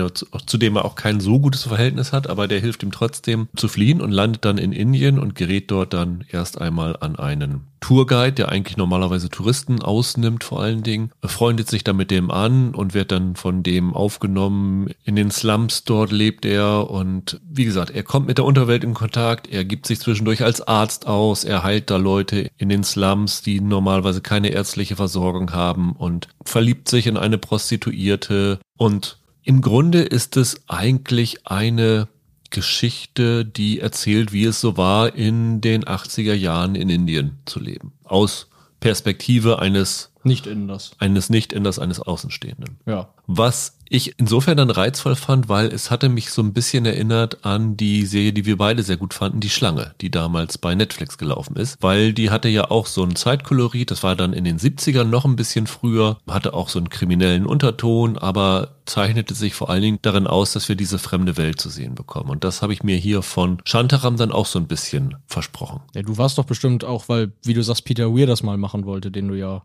zu dem er auch kein so gutes Verhältnis hat, aber der hilft ihm trotzdem zu fliehen und landet dann in Indien und gerät dort dann erst einmal an einen Tourguide, der eigentlich normalerweise Touristen ausnimmt vor allen Dingen, freundet sich dann mit dem an und wird dann von dem aufgenommen. In den Slums dort lebt er und wie gesagt, er kommt mit der Unterwelt in Kontakt, er gibt sich zwischendurch als Arzt aus, er heilt da Leute in den Slums, die normalerweise keine ärztliche Versorgung haben und verliebt sich in eine Prostituierte und im Grunde ist es eigentlich eine Geschichte, die erzählt, wie es so war, in den 80er Jahren in Indien zu leben. Aus Perspektive eines, Nicht in das. eines Nicht-Inders, eines Außenstehenden. Ja. Was ich insofern dann reizvoll fand, weil es hatte mich so ein bisschen erinnert an die Serie, die wir beide sehr gut fanden, Die Schlange, die damals bei Netflix gelaufen ist, weil die hatte ja auch so ein Zeitkolorit, das war dann in den 70ern noch ein bisschen früher, hatte auch so einen kriminellen Unterton, aber zeichnete sich vor allen Dingen darin aus, dass wir diese fremde Welt zu sehen bekommen. Und das habe ich mir hier von Shantaram dann auch so ein bisschen versprochen. Ja, du warst doch bestimmt auch, weil, wie du sagst, Peter Weir das mal machen wollte, den du ja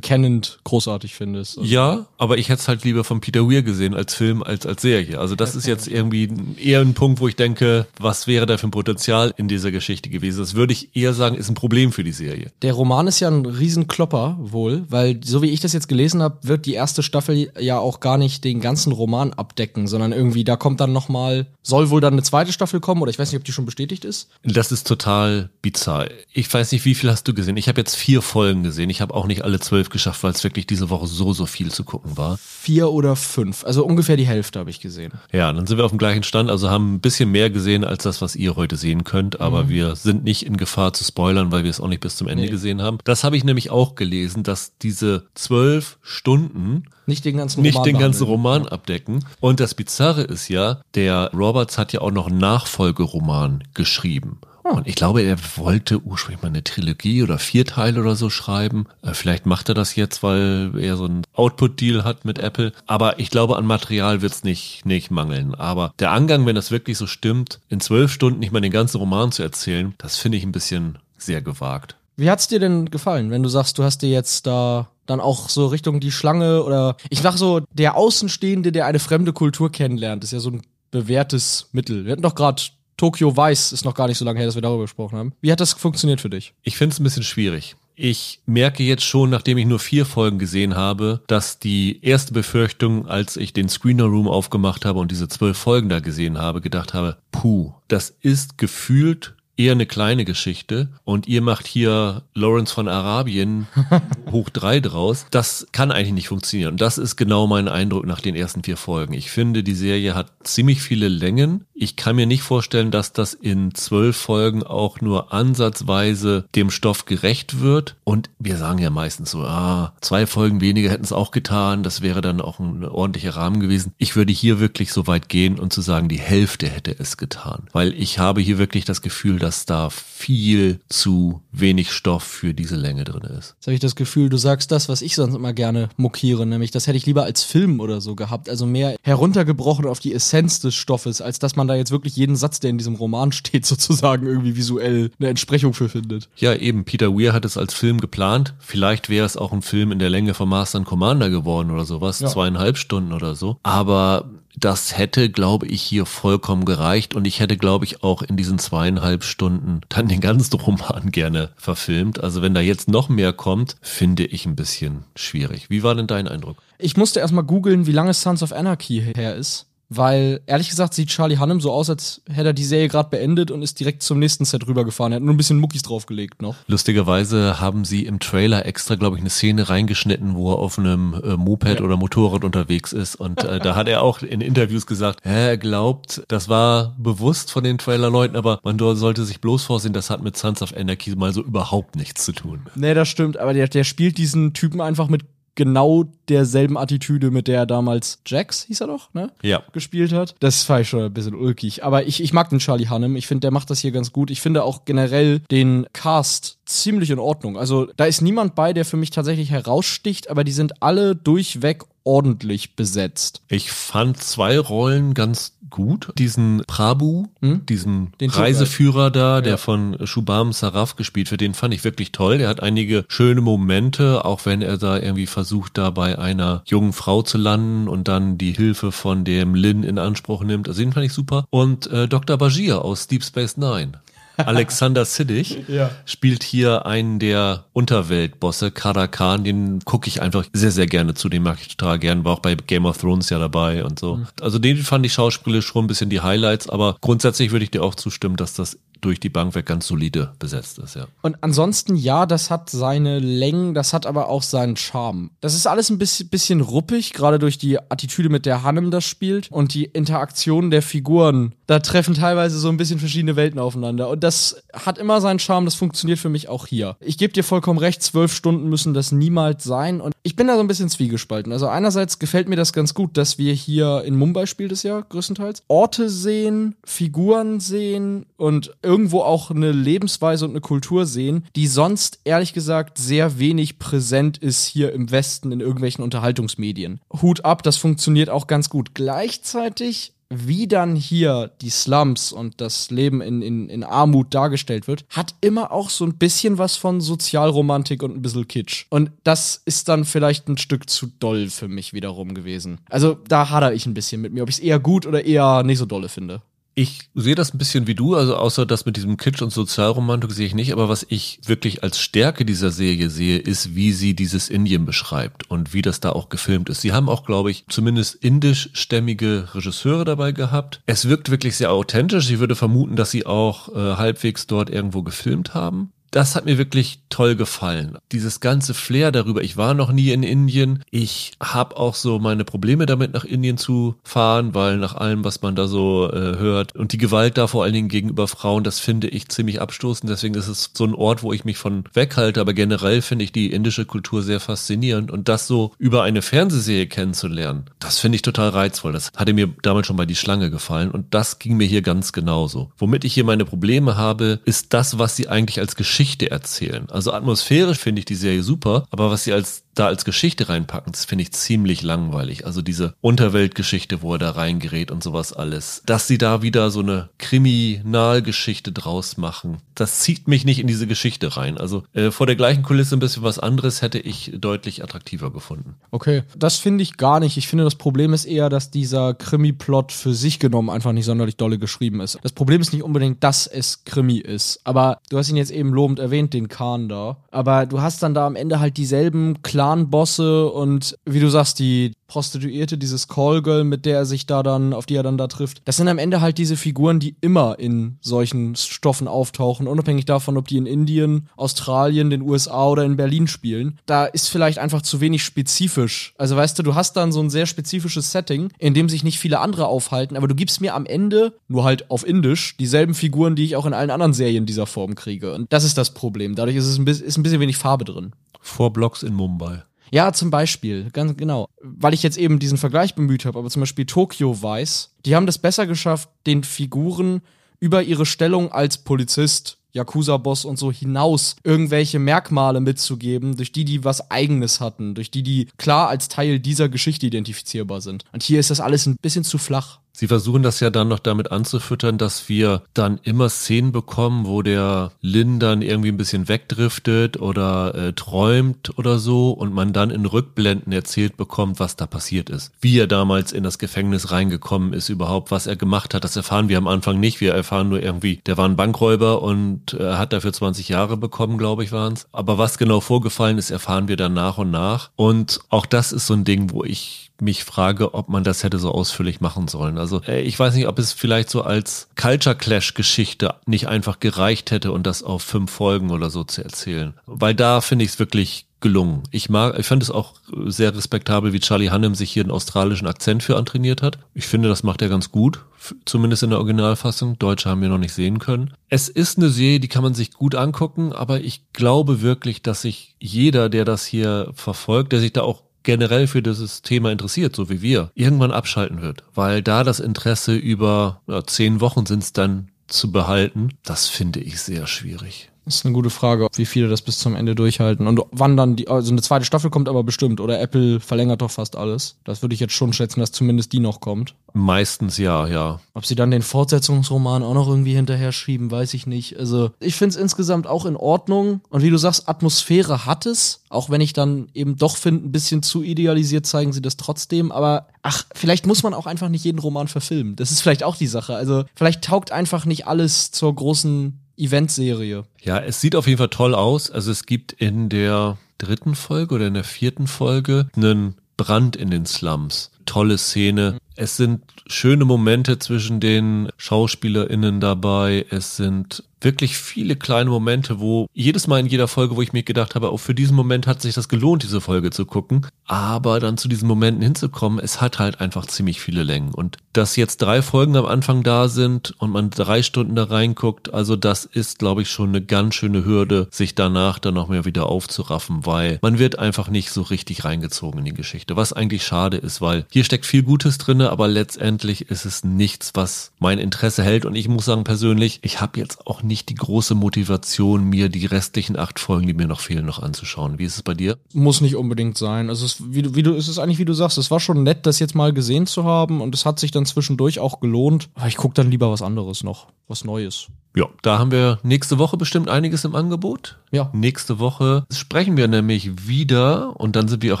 bekennend großartig findest. Also, Ja, aber ich hätte es halt lieber von Peter Weir gesehen als Film als als Serie. Also das ist jetzt irgendwie eher ein Punkt, wo ich denke, was wäre da für ein Potenzial in dieser Geschichte gewesen? Das würde ich eher sagen, ist ein Problem für die Serie. Der Roman ist ja ein Riesenklopper wohl, weil so wie ich das jetzt gelesen habe, wird die erste Staffel ja auch gar nicht den ganzen Roman abdecken, sondern irgendwie da kommt dann noch mal soll wohl dann eine zweite Staffel kommen oder ich weiß nicht, ob die schon bestätigt ist. Das ist total bizarr. Ich weiß nicht, wie viel hast du gesehen? Ich habe jetzt vier Folgen gesehen. Ich habe auch nicht alle zwölf geschafft, weil es wirklich diese Woche so, so viel zu gucken war. Vier oder fünf, also ungefähr die Hälfte habe ich gesehen. Ja, dann sind wir auf dem gleichen Stand, also haben ein bisschen mehr gesehen als das, was ihr heute sehen könnt, aber wir sind nicht in Gefahr zu spoilern, weil wir es auch nicht bis zum Ende Nee. gesehen haben. Das habe ich nämlich auch gelesen, dass diese zwölf Stunden Nicht den ganzen nicht Roman den ganzen. Roman abdecken. Und das Bizarre ist ja, der Roberts hat ja auch noch einen Nachfolgeroman geschrieben. Und ich glaube, er wollte ursprünglich mal eine Trilogie oder vier Teile oder so schreiben. Äh, Vielleicht macht er das jetzt, weil er so einen Output-Deal hat mit Apple. Aber ich glaube, an Material wird's nicht, nicht mangeln. Aber der Angang, wenn das wirklich so stimmt, in zwölf Stunden nicht mal den ganzen Roman zu erzählen, das finde ich ein bisschen sehr gewagt. Wie hat's dir denn gefallen, wenn du sagst, du hast dir jetzt da dann auch so Richtung die Schlange oder ich sag so, der Außenstehende, der eine fremde Kultur kennenlernt, ist ja so ein bewährtes Mittel. Wir hatten doch gerade Tokyo Weiß, ist noch gar nicht so lange her, dass wir darüber gesprochen haben. Wie hat das funktioniert für dich? Ich finde es ein bisschen schwierig. Ich merke jetzt schon, nachdem ich nur vier Folgen gesehen habe, dass die erste Befürchtung, als ich den Screener Room aufgemacht habe und diese zwölf Folgen da gesehen habe, gedacht habe, puh, das ist gefühlt eher eine kleine Geschichte und ihr macht hier Lawrence von Arabien hoch drei draus. Das kann eigentlich nicht funktionieren. Und das ist genau mein Eindruck nach den ersten vier Folgen. Ich finde, die Serie hat ziemlich viele Längen. Ich kann mir nicht vorstellen, dass das in zwölf Folgen auch nur ansatzweise dem Stoff gerecht wird. Und wir sagen ja meistens so, ah, zwei Folgen weniger hätten es auch getan. Das wäre dann auch ein ordentlicher Rahmen gewesen. Ich würde hier wirklich so weit gehen und zu sagen, die Hälfte hätte es getan. Weil ich habe hier wirklich das Gefühl, dass da viel zu wenig Stoff für diese Länge drin ist. Jetzt habe ich das Gefühl, du sagst das, was ich sonst immer gerne mokiere, nämlich das hätte ich lieber als Film oder so gehabt, also mehr heruntergebrochen auf die Essenz des Stoffes, als dass man da jetzt wirklich jeden Satz, der in diesem Roman steht, sozusagen irgendwie visuell eine Entsprechung für findet. Ja, eben, Peter Weir hat es als Film geplant. Vielleicht wäre es auch ein Film in der Länge von Master and Commander geworden oder sowas, Ja. zweieinhalb Stunden oder so. Aber das hätte, glaube ich, hier vollkommen gereicht und ich hätte, glaube ich, auch in diesen zweieinhalb Stunden dann den ganzen Roman gerne verfilmt. Also wenn da jetzt noch mehr kommt, finde ich ein bisschen schwierig. Wie war denn dein Eindruck? Ich musste erstmal googeln, wie lange Sons of Anarchy her ist. Weil ehrlich gesagt sieht Charlie Hunnam so aus, als hätte er die Serie gerade beendet und ist direkt zum nächsten Set rübergefahren. Er hat nur ein bisschen Muckis draufgelegt noch. Lustigerweise haben sie im Trailer extra, glaube ich, eine Szene reingeschnitten, wo er auf einem äh, Moped Ja. oder Motorrad unterwegs ist. Und äh, da hat er auch in Interviews gesagt, er glaubt, das war bewusst von den Trailer-Leuten, aber man sollte sich bloß vorsehen, das hat mit Sons of Anarchy mal so überhaupt nichts zu tun. Nee, das stimmt, aber der, der spielt diesen Typen einfach mit genau derselben Attitüde, mit der er damals Jax, hieß er doch, ne? Ja. gespielt hat. Das war ich schon ein bisschen ulkig. Aber ich, ich mag den Charlie Hunnam. Ich finde, der macht das hier ganz gut. Ich finde auch generell den Cast ziemlich in Ordnung. Also da ist niemand bei, der für mich tatsächlich heraussticht, aber die sind alle durchweg ordentlich besetzt. Ich fand zwei Rollen ganz gut. Diesen Prabhu, Hm? diesen Den. Reiseführer da, der Ja. von Shubham Saraf gespielt wird, den fand ich wirklich toll. Der hat einige schöne Momente, auch wenn er da irgendwie versucht, da bei einer jungen Frau zu landen und dann die Hilfe von dem Lin in Anspruch nimmt. Also den fand ich super. Und äh, Dr. Bashir aus Deep Space Nine. Alexander Siddig Ja. spielt hier einen der Unterweltbosse, Kada Khan, den gucke ich einfach sehr, sehr gerne zu, den mag ich total gern, war auch bei Game of Thrones ja dabei und so. Also den fand ich schauspielerisch schon ein bisschen die Highlights, aber grundsätzlich würde ich dir auch zustimmen, dass das durch die Bank weg ganz solide besetzt ist, ja. Und ansonsten, ja, das hat seine Längen, das hat aber auch seinen Charme. Das ist alles ein bisschen, bisschen ruppig, gerade durch die Attitüde, mit der Hannem das spielt und die Interaktion der Figuren. Da treffen teilweise so ein bisschen verschiedene Welten aufeinander. Und das hat immer seinen Charme, das funktioniert für mich auch hier. Ich gebe dir vollkommen recht, zwölf Stunden müssen das niemals sein. Und ich bin da so ein bisschen zwiegespalten. Also einerseits gefällt mir das ganz gut, dass wir hier in Mumbai spielt es ja größtenteils, Orte sehen, Figuren sehen und irgendwo auch eine Lebensweise und eine Kultur sehen, die sonst ehrlich gesagt sehr wenig präsent ist hier im Westen in irgendwelchen Unterhaltungsmedien. Hut ab, das funktioniert auch ganz gut. Gleichzeitig wie dann hier die Slums und das Leben in, in, in Armut dargestellt wird, hat immer auch so ein bisschen was von Sozialromantik und ein bisschen Kitsch. Und das ist dann vielleicht ein Stück zu doll für mich wiederum gewesen. Also da hadere ich ein bisschen mit mir, ob ich es eher gut oder eher nicht so dolle finde. Ich sehe das ein bisschen wie du, also außer das mit diesem Kitsch und Sozialromantik sehe ich nicht, aber was ich wirklich als Stärke dieser Serie sehe, ist, wie sie dieses Indien beschreibt und wie das da auch gefilmt ist. Sie haben auch, glaube ich, zumindest indischstämmige Regisseure dabei gehabt. Es wirkt wirklich sehr authentisch. Ich würde vermuten, dass sie auch äh, halbwegs dort irgendwo gefilmt haben. Das hat mir wirklich toll gefallen. Dieses ganze Flair darüber. Ich war noch nie in Indien. Ich habe auch so meine Probleme damit, nach Indien zu fahren, weil nach allem, was man da so äh, hört und die Gewalt da vor allen Dingen gegenüber Frauen, das finde ich ziemlich abstoßend. Deswegen ist es so ein Ort, wo ich mich von weghalte. Aber generell finde ich die indische Kultur sehr faszinierend und das so über eine Fernsehserie kennenzulernen, das finde ich total reizvoll. Das hatte mir damals schon bei Die Schlange gefallen und das ging mir hier ganz genauso. Womit ich hier meine Probleme habe, ist das, was sie eigentlich als Geschichte erzählen. Also atmosphärisch finde ich die Serie super, aber was sie als da als Geschichte reinpacken, das finde ich ziemlich langweilig. Also diese Unterweltgeschichte, wo er da reingerät und sowas alles. Dass sie da wieder so eine Kriminalgeschichte draus machen, das zieht mich nicht in diese Geschichte rein. Also äh, vor der gleichen Kulisse ein bisschen was anderes hätte ich deutlich attraktiver gefunden. Okay, das finde ich gar nicht. Ich finde, das Problem ist eher, dass dieser Krimi-Plot für sich genommen einfach nicht sonderlich dolle geschrieben ist. Das Problem ist nicht unbedingt, dass es Krimi ist. Aber du hast ihn jetzt eben lobend erwähnt, den Khan da. Aber du hast dann da am Ende halt dieselben Clan-Bosse und wie du sagst, die Prostituierte, dieses Callgirl, mit der er sich da dann, auf die er dann da trifft. Das sind am Ende halt diese Figuren, die immer in solchen Stoffen auftauchen, unabhängig davon, ob die in Indien, Australien, den USA oder in Berlin spielen. Da ist vielleicht einfach zu wenig spezifisch. Also weißt du, du hast dann so ein sehr spezifisches Setting, in dem sich nicht viele andere aufhalten, aber du gibst mir am Ende, nur halt auf Indisch, dieselben Figuren, die ich auch in allen anderen Serien dieser Form kriege. Und das ist das Problem. Dadurch ist es ein bisschen, ist ein bisschen wenig Farbe drin. Vor Blocks in Mumbai. Ja, zum Beispiel, ganz genau. Weil ich jetzt eben diesen Vergleich bemüht habe, aber zum Beispiel Tokyo Vice, die haben das besser geschafft, den Figuren über ihre Stellung als Polizist, Yakuza-Boss und so hinaus irgendwelche Merkmale mitzugeben, durch die die was Eigenes hatten, durch die die klar als Teil dieser Geschichte identifizierbar sind. Und hier ist das alles ein bisschen zu flach, Sie versuchen das ja dann noch damit anzufüttern, dass wir dann immer Szenen bekommen, wo der Lin dann irgendwie ein bisschen wegdriftet oder äh, träumt oder so und man dann in Rückblenden erzählt bekommt, was da passiert ist. Wie er damals in das Gefängnis reingekommen ist überhaupt, was er gemacht hat, das erfahren wir am Anfang nicht. Wir erfahren nur irgendwie, der war ein Bankräuber und äh, hat dafür 20 Jahre bekommen, glaube ich, waren es. Aber was genau vorgefallen ist, erfahren wir dann nach und nach. Und auch das ist so ein Ding, wo ich mich frage, ob man das hätte so ausführlich machen sollen. Also äh, ich weiß nicht, ob es vielleicht so als Culture Clash Geschichte nicht einfach gereicht hätte und das auf fünf Folgen oder so zu erzählen. Weil da finde ich es wirklich gelungen. Ich mag, ich fand es auch sehr respektabel, wie Charlie Hannem sich hier einen australischen Akzent für antrainiert hat. Ich finde, das macht er ganz gut, zumindest in der Originalfassung. Deutsche haben wir noch nicht sehen können. Es ist eine Serie, die kann man sich gut angucken, aber ich glaube wirklich, dass sich jeder, der das hier verfolgt, der sich da auch generell für dieses Thema interessiert, so wie wir, irgendwann abschalten wird. Weil da das Interesse über ja, zehn Wochen sind es dann zu behalten, das finde ich sehr schwierig. Das ist eine gute Frage, wie viele das bis zum Ende durchhalten. Und wann dann die, also eine zweite Staffel kommt aber bestimmt. Oder Apple verlängert doch fast alles. Das würde ich jetzt schon schätzen, dass zumindest die noch kommt. Meistens ja, ja. Ob sie dann den Fortsetzungsroman auch noch irgendwie hinterher schieben, weiß ich nicht. Also ich finde es insgesamt auch in Ordnung. Und wie du sagst, Atmosphäre hat es. Auch wenn ich dann eben doch finde, ein bisschen zu idealisiert zeigen sie das trotzdem. Aber ach, vielleicht muss man auch einfach nicht jeden Roman verfilmen. Das ist vielleicht auch die Sache. Also vielleicht taugt einfach nicht alles zur großen Eventserie. Ja, es sieht auf jeden Fall toll aus. Also es gibt in der dritten Folge oder in der vierten Folge einen Brand in den Slums. Tolle Szene. Es sind schöne Momente zwischen den SchauspielerInnen dabei. Es sind wirklich viele kleine Momente, wo jedes Mal in jeder Folge, wo ich mir gedacht habe, auch für diesen Moment hat sich das gelohnt, diese Folge zu gucken. Aber dann zu diesen Momenten hinzukommen, es hat halt einfach ziemlich viele Längen. Und dass jetzt drei Folgen am Anfang da sind und man drei Stunden da reinguckt, also das ist, glaube ich, schon eine ganz schöne Hürde, sich danach dann noch mehr wieder aufzuraffen, weil man wird einfach nicht so richtig reingezogen in die Geschichte. Was eigentlich schade ist, weil hier steckt viel Gutes drinne, aber letztendlich ist es nichts, was mein Interesse hält. Und ich muss sagen, persönlich, ich habe jetzt auch nicht die große Motivation, mir die restlichen acht Folgen, die mir noch fehlen, noch anzuschauen. Wie ist es bei dir? Muss nicht unbedingt sein. Also es, wie, du, wie du, es ist eigentlich, wie du sagst, es war schon nett, das jetzt mal gesehen zu haben und es hat sich dann zwischendurch auch gelohnt. Aber ich gucke dann lieber was anderes noch, was Neues. Ja, da haben wir nächste Woche bestimmt einiges im Angebot. Ja. Nächste Woche sprechen wir nämlich wieder und dann sind wir auch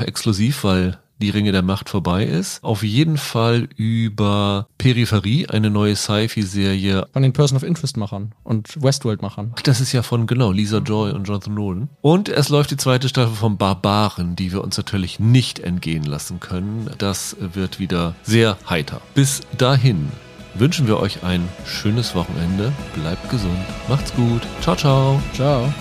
exklusiv, weil die Ringe der Macht vorbei ist. Auf jeden Fall über Peripherie, eine neue Sci-Fi-Serie. Von den Person of Interest-Machern und Westworld-Machern. Ach, das ist ja von, genau, Lisa Joy und Jonathan Nolan. Und es läuft die zweite Staffel von Barbaren, die wir uns natürlich nicht entgehen lassen können. Das wird wieder sehr heiter. Bis dahin wünschen wir euch ein schönes Wochenende. Bleibt gesund. Macht's gut. Ciao, ciao. Ciao.